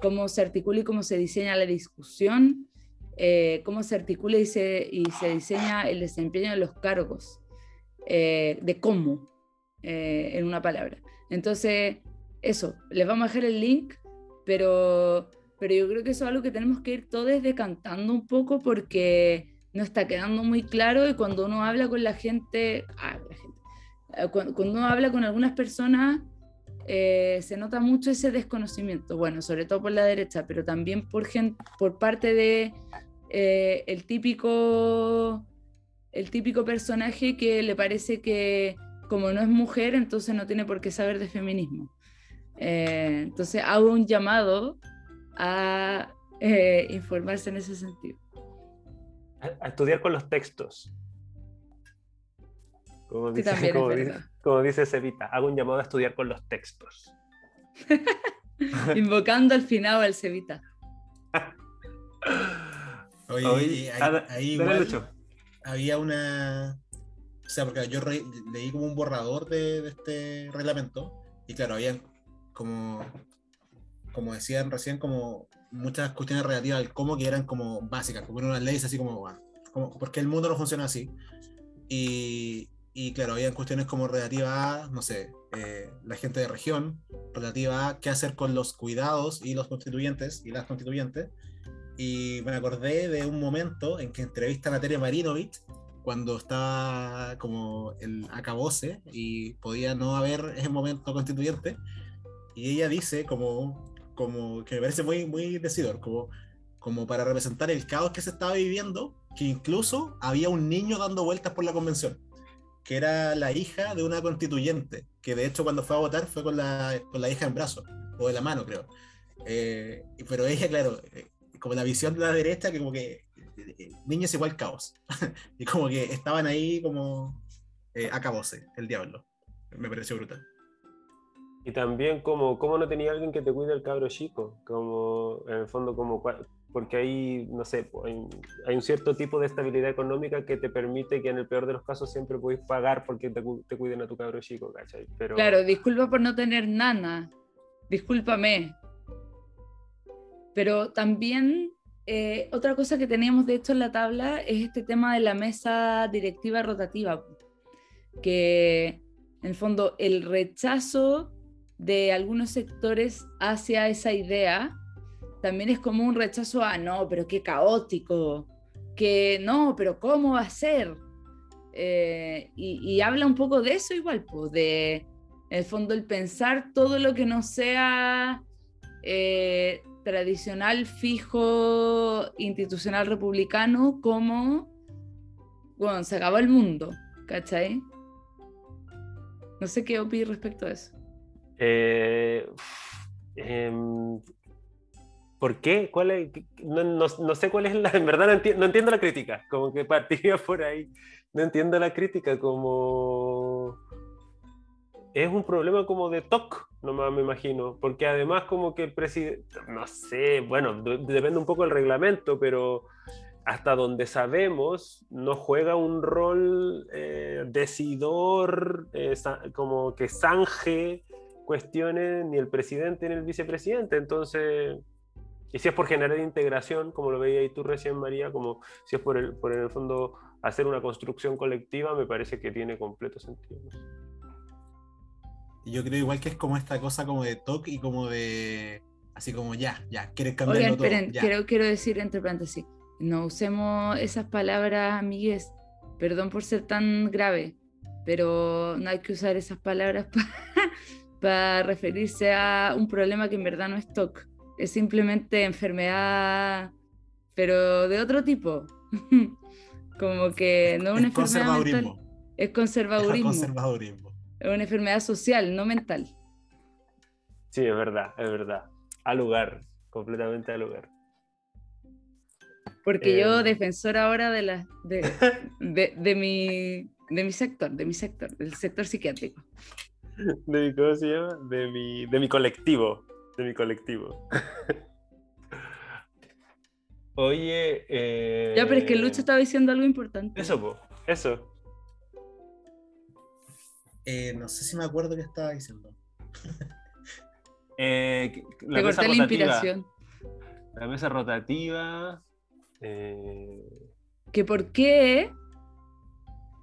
cómo se articula y cómo se diseña la discusión, eh, cómo se articula y se, y se diseña el desempeño de los cargos, eh, de cómo, eh, en una palabra. Entonces, eso, les vamos a dejar el link, pero, pero yo creo que eso es algo que tenemos que ir todos decantando un poco porque no está quedando muy claro y cuando uno habla con la gente, ah, gente eh, cuando, uno habla con algunas personas, se nota mucho ese desconocimiento, bueno, sobre todo por la derecha, pero también por, por parte de el, típico, el típico personaje que le parece que como no es mujer, entonces no tiene por qué saber de feminismo. entonces hago un llamado a informarse en ese sentido. A, estudiar con los textos. Como dice, como, dice, Cevita, hago un llamado a estudiar con los textos. Invocando al finado al Cevita. Oye, ahí, había una. O sea, porque yo leí como un borrador de, este reglamento y claro, había como, como decían recién, como muchas cuestiones relativas al cómo que eran como básicas, como unas leyes así como, bueno, como, porque el mundo no funciona así. Y, y claro, había cuestiones como relativa a, no sé, eh, la gente de región, relativa a qué hacer con los cuidados y los constituyentes y las constituyentes. Y me acordé de un momento en que entrevistan a Tere Marinovich cuando estaba como el acabose y podía no haber ese momento constituyente. Y ella dice como, como que me parece muy, muy decidor, como, como para representar el caos que se estaba viviendo, que incluso había un niño dando vueltas por la convención que era la hija de una constituyente, que de hecho cuando fue a votar fue con la, con la hija en brazos, o de la mano creo. Eh, pero ella, claro, eh, como la visión de la derecha, que como que eh, niños igual caos, y como que estaban ahí como eh, acabose, el diablo. Me pareció brutal. Y también como, ¿cómo no tenía alguien que te cuide el cabro chico? Como, en el fondo, como porque ahí, no sé, hay, un cierto tipo de estabilidad económica que te permite que en el peor de los casos siempre puedes pagar porque te, te cuiden a tu cabro chico, ¿cachai? Pero... Claro, disculpa por no tener nana, discúlpame. Pero también eh, otra cosa que teníamos de hecho en la tabla es este tema de la mesa directiva rotativa, que en el fondo el rechazo de algunos sectores hacia esa idea también es como un rechazo a, no, pero qué caótico, que no, pero ¿cómo va a ser? Eh, y, habla un poco de eso igual, pues, de, en el fondo, el pensar todo lo que no sea eh, tradicional, fijo, institucional republicano, como, bueno, se acabó el mundo, ¿cachai? No sé qué opinas respecto a eso. Eh, em, ¿Por qué? ¿Cuál es? No, no, sé cuál es la... En verdad no, entiendo la crítica, como que partía por ahí. No entiendo la crítica, como... Es un problema como de TOC, nomás me imagino, porque además como que el presidente, no sé, bueno, depende un poco del reglamento, pero hasta donde sabemos, no juega un rol eh, decidor, eh, como que zanje cuestiones ni el presidente ni el vicepresidente. Entonces, y si es por generar integración, como lo veía ahí tú recién, María, como si es por el, por el fondo hacer una construcción colectiva, me parece que tiene completo sentido. Yo creo igual que es como esta cosa como de toque y como de así como ya, ya, quieres cambiarlo todo. Esperen, Quiero, quiero decir entre paréntesis, no usemos esas palabras, amigues, perdón por ser tan grave, pero no hay que usar esas palabras para referirse a un problema que en verdad no es TOC es simplemente enfermedad, pero de otro tipo. Como que no es una enfermedad mental. Es conservadurismo. Es conservadurismo. Es una enfermedad social, no mental. Sí, es verdad, es verdad. Al lugar, completamente al lugar. Porque yo, em. defensor ahora de, la, de, de, mi, de mi sector, de mi sector, del sector psiquiátrico. ¿De mi, ¿Cómo se llama? De mi, de mi colectivo de mi colectivo. Oye. Eh... Ya, pero es que Lucho estaba diciendo algo importante. Eso, eso. Eh, no sé si me acuerdo qué estaba diciendo. eh, la Te corté la inspiración. La mesa rotativa. Eh... ¿Que por qué?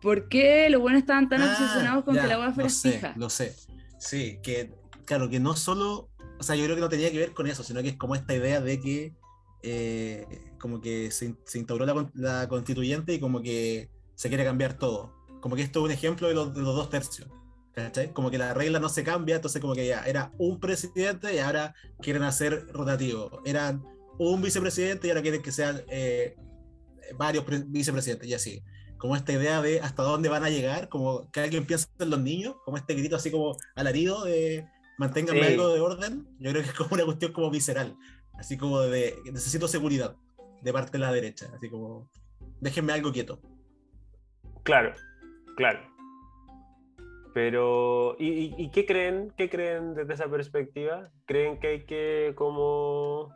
¿Por qué los buenos estaban tan ah, obsesionados con que la agua fuera fija? Lo sé. Sí, que claro, que no solo o sea, yo creo que no tenía que ver con eso, sino que es como esta idea de que eh, como que se, se instauró la, constituyente y como que se quiere cambiar todo. Como que esto es un ejemplo de los, dos tercios. ¿cachai? Como que la regla no se cambia, entonces como que ya era un presidente y ahora quieren hacer rotativo. Eran un vicepresidente y ahora quieren que sean eh, varios vicepresidentes y así. Como esta idea de hasta dónde van a llegar, como que alguien piensa en los niños, como este grito así como alarido de manténganme algo de orden. Yo creo que es como una cuestión como visceral, así como de necesito seguridad de parte de la derecha, así como déjenme algo quieto. Claro, claro. Pero, ¿y, qué creen? ¿Qué creen desde esa perspectiva? ¿Creen que hay que como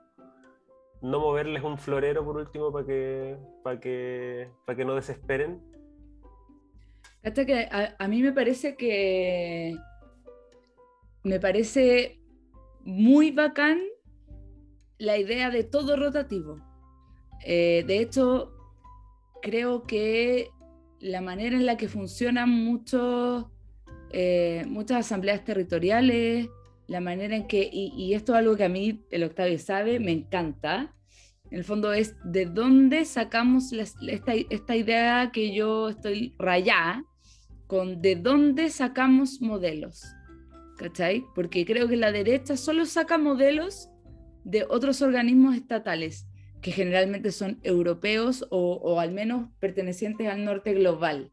no moverles un florero por último para que, para que, para que no desesperen? Hasta que a, mí me parece que me parece muy bacán la idea de todo rotativo. Eh, de hecho, creo que la manera en la que funcionan muchos eh, muchas asambleas territoriales, la manera en que, y, esto es algo que a mí, el Octavio sabe, me encanta, en el fondo es de dónde sacamos esta, esta, idea que yo estoy rayada, con de dónde sacamos modelos, ¿cachai? Porque creo que la derecha solo saca modelos de otros organismos estatales, que generalmente son europeos o, o al menos pertenecientes al norte global.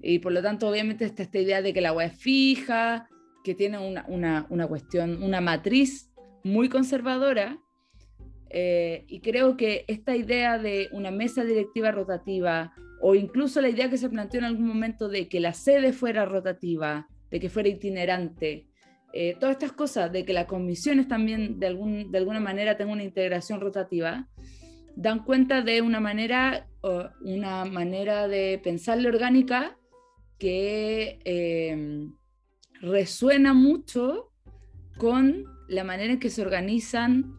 Y por lo tanto, obviamente, está esta idea de que la agua es fija, que tiene una, una, una cuestión, una matriz muy conservadora. Eh, y creo que esta idea de una mesa directiva rotativa, o incluso la idea que se planteó en algún momento de que la sede fuera rotativa, de que fuera itinerante, eh, todas estas cosas, de que las comisiones también de, algún, de alguna manera tengan una integración rotativa, dan cuenta de una manera, una manera de pensarle orgánica que em, resuena mucho con la manera en que se organizan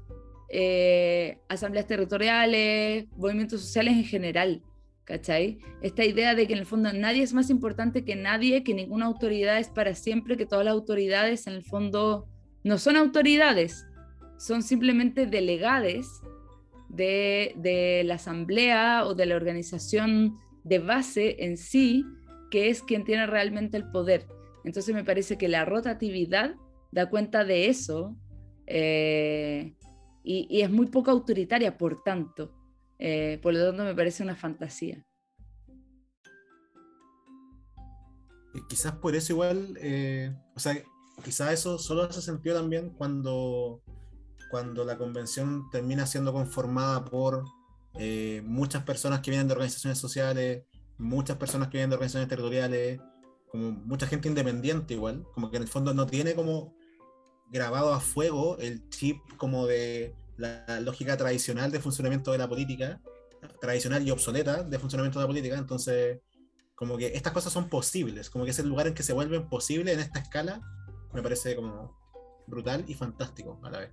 eh, asambleas territoriales, movimientos sociales en general, ¿cachai? Esta idea de que en el fondo nadie es más importante que nadie, que ninguna autoridad es para siempre, que todas las autoridades en el fondo no son autoridades, son simplemente delegades de, la asamblea o de la organización de base en sí, que es quien tiene realmente el poder. Entonces me parece que la rotatividad da cuenta de eso eh, y, es muy poco autoritaria, por tanto. Eh, por lo tanto, me parece una fantasía. Quizás por eso igual, eh, o sea, quizás eso solo hace sentido también cuando, cuando la convención termina siendo conformada por muchas personas que vienen de organizaciones sociales, muchas personas que vienen de organizaciones territoriales, como mucha gente independiente igual, como que en el fondo no tiene como grabado a fuego el chip como de la lógica tradicional de funcionamiento de la política, tradicional y obsoleta de funcionamiento de la política, entonces como que estas cosas son posibles, como que es el lugar en que se vuelven posibles en esta escala, me parece como brutal y fantástico a la vez.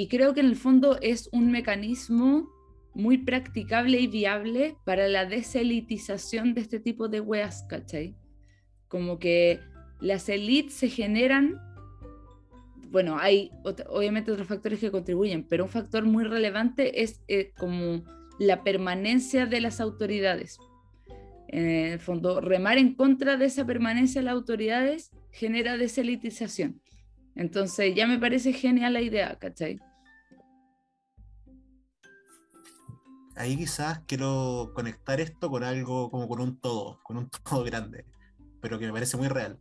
Y creo que en el fondo es un mecanismo muy practicable y viable para la deselitización de este tipo de weas, ¿cachai? Como que las elites se generan, bueno, hay obviamente otros factores que contribuyen, pero un factor muy relevante es eh, como la permanencia de las autoridades. En el fondo, remar en contra de esa permanencia de las autoridades genera deselitización. Entonces, ya me parece genial la idea, ¿cachai? Ahí quizás quiero conectar esto con algo como con un todo, con un todo grande, pero que me parece muy real,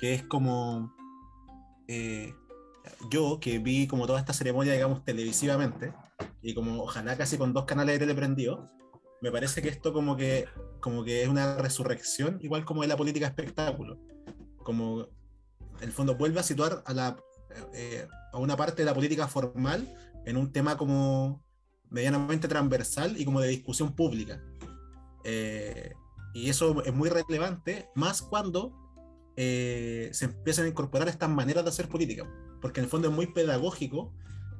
que es como eh, yo que vi como toda esta ceremonia, digamos, televisivamente, y como ojalá casi con dos canales de tele prendidos, me parece que esto como que, como que es una resurrección, igual como de la política espectáculo, como en el fondo vuelve a situar a, la, eh, a una parte de la política formal en un tema como medianamente transversal y como de discusión pública. Eh, y eso es muy relevante, más cuando eh, se empiezan a incorporar estas maneras de hacer política, porque en el fondo es muy pedagógico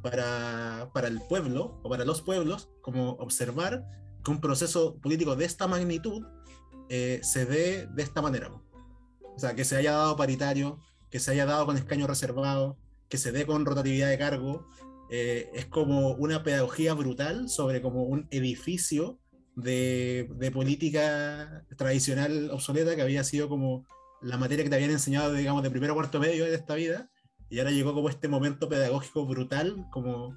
para, para el pueblo o para los pueblos, como observar que un proceso político de esta magnitud eh, se dé de esta manera. O sea, que se haya dado paritario, que se haya dado con escaño reservado, que se dé con rotatividad de cargo, eh, es como una pedagogía brutal sobre como un edificio de, política tradicional obsoleta que había sido como la materia que te habían enseñado, digamos, de primero a cuarto medio de esta vida, y ahora llegó como este momento pedagógico brutal, como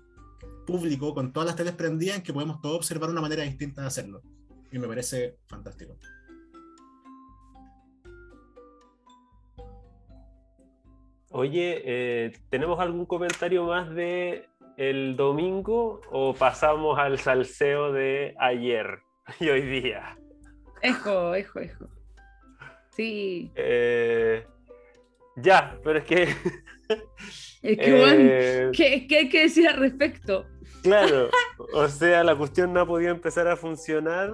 público, con todas las teles prendidas, en que podemos todos observar una manera distinta de hacerlo. Y me parece fantástico. Oye, eh, ¿tenemos algún comentario más de el domingo o pasamos al salseo de ayer y hoy día? Ejo, ejo, ejo. Sí. Eh, ya, pero es que... es que, bueno, eh, ¿qué, ¿qué, hay que decir al respecto? Claro, o sea, la cuestión no ha podido empezar a funcionar.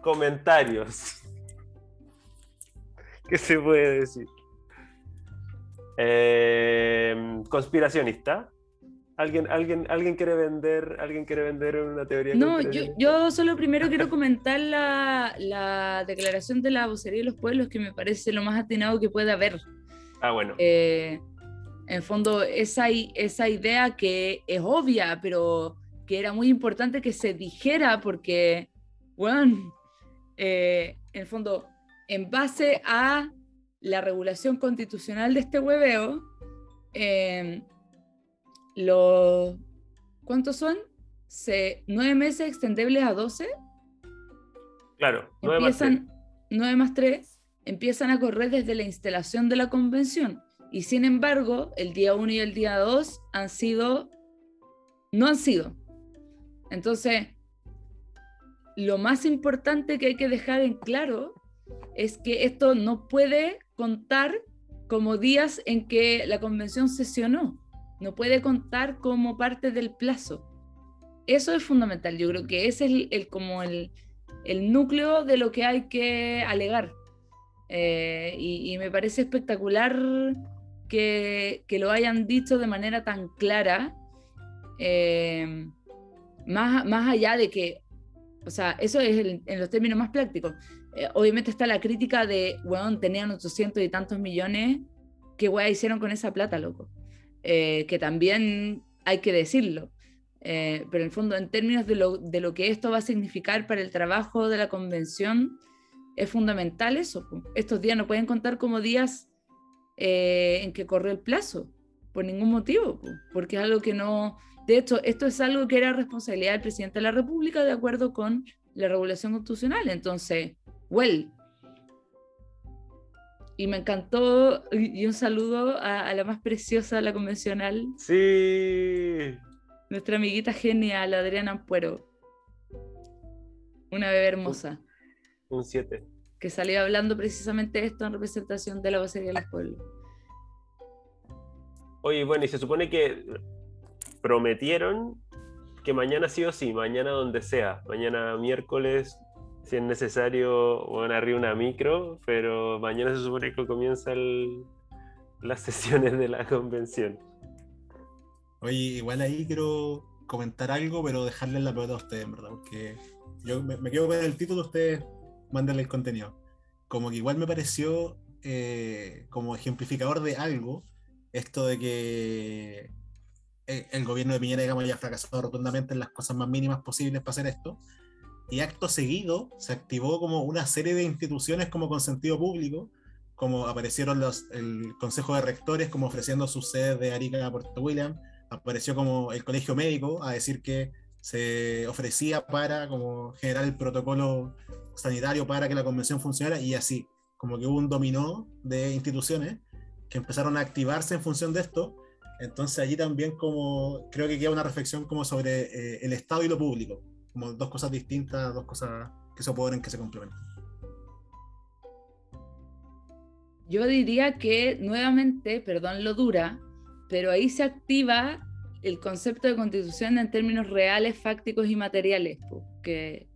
Comentarios. ¿Qué se puede decir? Eh, conspiracionista. ¿Alguien, alguien, ¿Alguien quiere vender alguien quiere vender una teoría? No, yo, yo, solo primero quiero comentar la, la, declaración de la vocería de los pueblos que me parece lo más atinado que puede haber. Ah, bueno. Eh, en fondo, esa, esa idea que es obvia, pero que era muy importante que se dijera porque, bueno, eh, en el fondo, en base a la regulación constitucional de este hueveo, eh, los, ¿cuántos son? Se, ¿Nueve meses extendibles a doce? Claro, nueve empiezan, más Nueve más tres empiezan a correr desde la instalación de la convención. Y sin embargo, el día 1 y el día 2 han sido, no han sido. Entonces, lo más importante que hay que dejar en claro es que esto no puede contar como días en que la convención sesionó, no puede contar como parte del plazo. Eso es fundamental, yo creo que ese es el, como el, núcleo de lo que hay que alegar. Eh, y, me parece espectacular que, lo hayan dicho de manera tan clara, eh, más, más allá de que, o sea, eso es en los términos más prácticos. Eh, obviamente está la crítica de, bueno, tenían 800 y tantos millones, ¿qué weá hicieron con esa plata, loco? Eh, que también hay que decirlo. pero en el fondo, en términos de lo, de lo que esto va a significar para el trabajo de la convención, es fundamental eso. Estos días no pueden contar como días eh, en que corre el plazo, por ningún motivo, porque es algo que no... De hecho, esto es algo que era responsabilidad del presidente de la República de acuerdo con la regulación constitucional. Entonces, well. Y me encantó, y un saludo a, la más preciosa de la convencional. Sí. Nuestra amiguita genial, Adriana Ampuero. Una bebé hermosa. Un 7 que salió hablando precisamente esto en representación de la vocería del pueblo. Oye, bueno, y se supone que prometieron que mañana sí o sí, mañana donde sea, mañana miércoles, si es necesario, a arriba una micro, pero mañana se supone que comienzan las sesiones de la convención. Oye, igual ahí quiero comentar algo, pero dejarle la pelota a ustedes, ¿verdad? Porque yo me, me quedo con el título, ustedes mándale el contenido. Como que igual me pareció eh, como ejemplificador de algo esto de que eh, el gobierno de Piñera, digamos, haya fracasado rotundamente en las cosas más mínimas posibles para hacer esto. Y acto seguido se activó como una serie de instituciones como con sentido público, como aparecieron los, el Consejo de Rectores como ofreciendo sus sedes de Arica a Puerto William, apareció como el Colegio Médico a decir que se ofrecía para como generar el protocolo sanitario para que la convención funcionara y así, como que hubo un dominó de instituciones que empezaron a activarse en función de esto. Entonces allí también como creo que queda una reflexión como sobre eh, el Estado y lo público, como dos cosas distintas, dos cosas que se oponen, que se complementan. Yo diría que nuevamente, perdón lo dura, pero ahí se activa el concepto de constitución en términos reales, fácticos y materiales, que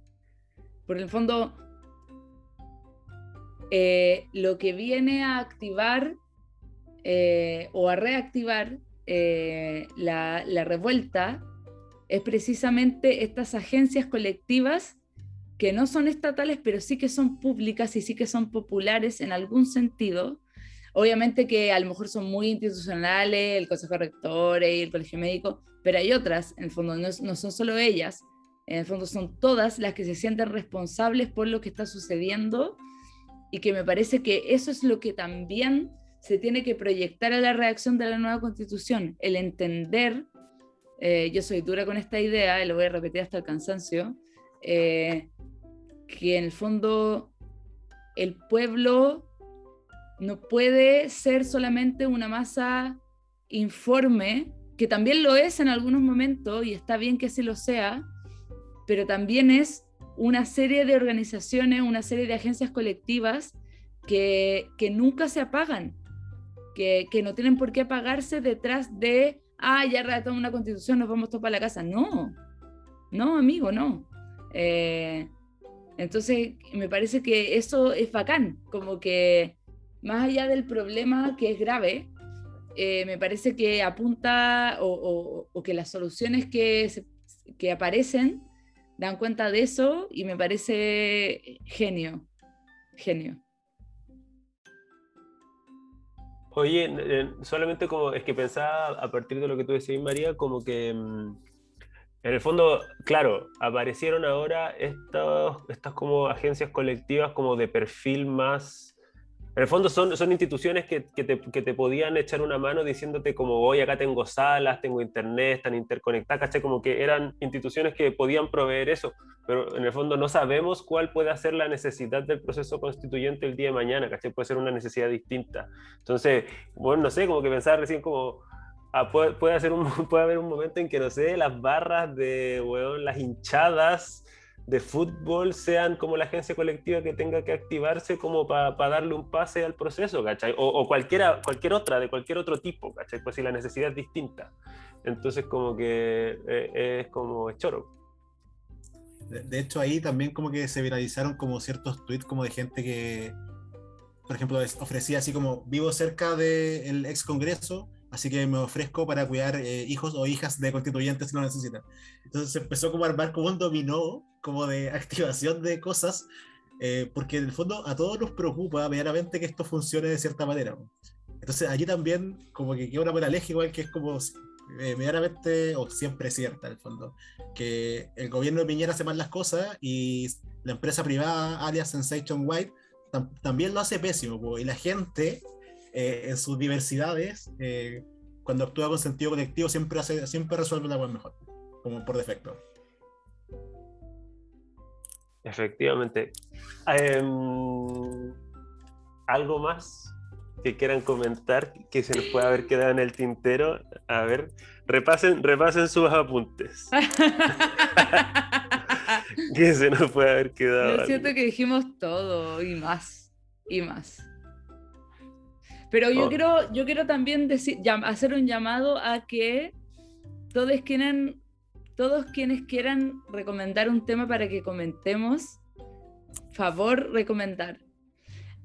por el fondo, eh, lo que viene a activar eh, o a reactivar eh, la, revuelta es precisamente estas agencias colectivas que no son estatales, pero sí que son públicas y sí que son populares en algún sentido. Obviamente que a lo mejor son muy institucionales, el Consejo de Rectores y el Colegio Médico, pero hay otras, en el fondo no, no son solo ellas, en el fondo son todas las que se sienten responsables por lo que está sucediendo y que me parece que eso es lo que también se tiene que proyectar a la reacción de la nueva constitución, el entender, eh, yo soy dura con esta idea, y lo voy a repetir hasta el cansancio, eh, que en el fondo el pueblo no puede ser solamente una masa informe, que también lo es en algunos momentos y está bien que así lo sea, pero también es una serie de organizaciones, una serie de agencias colectivas que, nunca se apagan, que, no tienen por qué apagarse detrás de, ah, ya redactamos una constitución, nos vamos todos para la casa. No, no, amigo, no. Eh, entonces, me parece que eso es bacán, como que más allá del problema que es grave, eh, me parece que apunta o, que las soluciones que, que aparecen dan cuenta de eso y me parece genio, genio. Oye, solamente como es que pensaba a partir de lo que tú decías, María, como que mm, en el fondo, claro, aparecieron ahora estas, estas como agencias colectivas como de perfil más en el fondo son, instituciones que, te, podían echar una mano diciéndote como, hoy acá tengo salas, tengo internet, están interconectadas, ¿caché? Como que eran instituciones que podían proveer eso, pero en el fondo no sabemos cuál puede ser la necesidad del proceso constituyente el día de mañana, ¿caché? Puede ser una necesidad distinta. Entonces, bueno, no sé, como que pensaba recién como, ah, puede, hacer puede haber un momento en que, no sé, las barras de, bueno, las hinchadas de fútbol sean como la agencia colectiva que tenga que activarse como para darle un pase al proceso, ¿cachai? O, cualquiera, cualquier otra, de cualquier otro tipo, ¿cachai? Pues si la necesidad es distinta. Entonces como que eh, es como choro. De, hecho ahí también como que se viralizaron como ciertos tweets como de gente que, por ejemplo, ofrecía así como, vivo cerca del ex Congreso, así que me ofrezco para cuidar eh, hijos o hijas de constituyentes si lo necesitan. Entonces se empezó como a armar como un dominó, como de activación de cosas, eh, porque en el fondo a todos nos preocupa verdaderamente que esto funcione de cierta manera. Entonces allí también como que queda una moraleja igual que es como eh, medianamente o siempre cierta en el fondo, que el gobierno de Piñera hace mal las cosas y la empresa privada, alias Sensation White, también lo hace pésimo, y la gente eh, en sus diversidades, eh, cuando actúa con sentido colectivo, siempre, hace, siempre resuelve la web mejor, como por defecto. Efectivamente. Em, ¿Algo más que quieran comentar que se nos pueda haber quedado en el tintero? A ver, repasen, repasen sus apuntes. que se nos puede haber quedado. Yo siento que dijimos todo y más. Y más. Pero yo, oh. quiero, yo quiero también decir, hacer un llamado a que todos quieran, todos quienes quieran recomendar un tema para que comentemos, favor recomendar.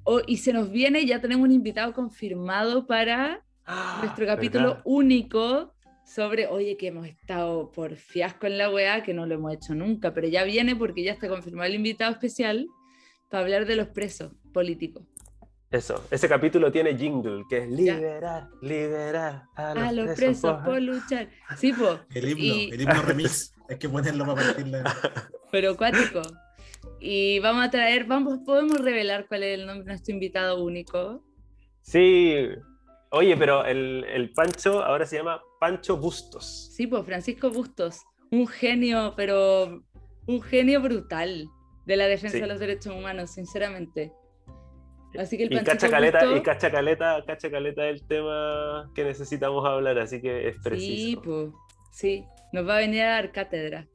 O, y se nos viene, ya tenemos un invitado confirmado para ah, nuestro capítulo único sobre, oye, que hemos estado por fiasco en la UEA, que no lo hemos hecho nunca, pero ya viene porque ya está confirmado el invitado especial para hablar de los presos políticos. Eso, ese capítulo tiene jingle, que es liberar, liberar a los, presos, por... luchar. Sí, po. El himno, el himno remix, hay que ponerlo para partirle. Pero cuático. Y vamos a traer, vamos, podemos revelar cuál es el nombre de nuestro invitado único. Sí, oye, pero el, el Pancho ahora se llama Pancho Bustos. Sí, pues Francisco Bustos, un genio, pero un genio brutal de la defensa de los derechos humanos, sinceramente. Así que el y cacha caleta, y cacha caleta, cacha caleta del tema que necesitamos hablar, así que es preciso. Sí, pues, sí, nos va a venir a dar cátedra.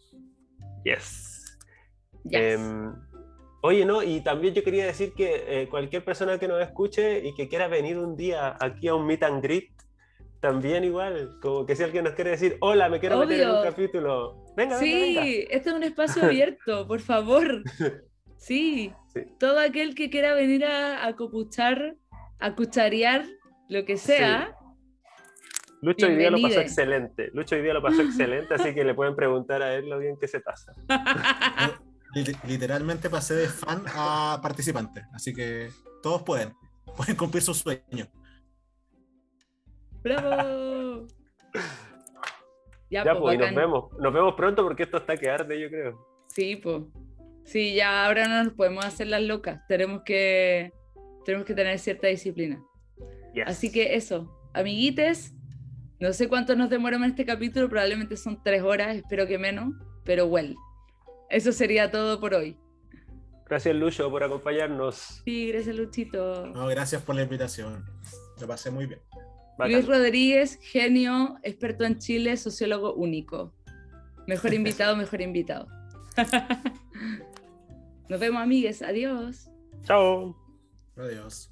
Yes. Em, oye, no, y también yo quería decir que eh, cualquier persona que nos escuche y que quiera venir un día aquí a un meet and greet, también igual, como que si alguien nos quiere decir, hola, me quiero meter en un capítulo. Venga, sí, venga, este es un espacio abierto, por favor. Sí, todo aquel que quiera venir a, a copuchar, a cucharear, lo que sea. Lucho hoy día lo pasó excelente. Lucho hoy día lo pasó excelente, así que le pueden preguntar a él lo bien que se pasa. Literalmente pasé de fan a participante, así que todos pueden, pueden cumplir sus sueños. ¡Bravo! ya, pues, pues nos vemos. Nos vemos pronto porque esto está que arde, yo creo. Sí, pues. Sí, ya ahora no nos podemos hacer las locas. Tenemos que tenemos que tener cierta disciplina. Así que eso, amiguites, no sé cuánto nos demoramos en este capítulo, probablemente son tres horas, espero que menos, pero well. Eso sería todo por hoy. Gracias, Lucho, por acompañarnos. Sí, gracias, Luchito. No, gracias por la invitación. Lo pasé muy bien. Luis Rodríguez, genio, experto en Chile, sociólogo único. Mejor invitado, mejor invitado. Nos vemos, amigues. Adiós. Chao. Adiós.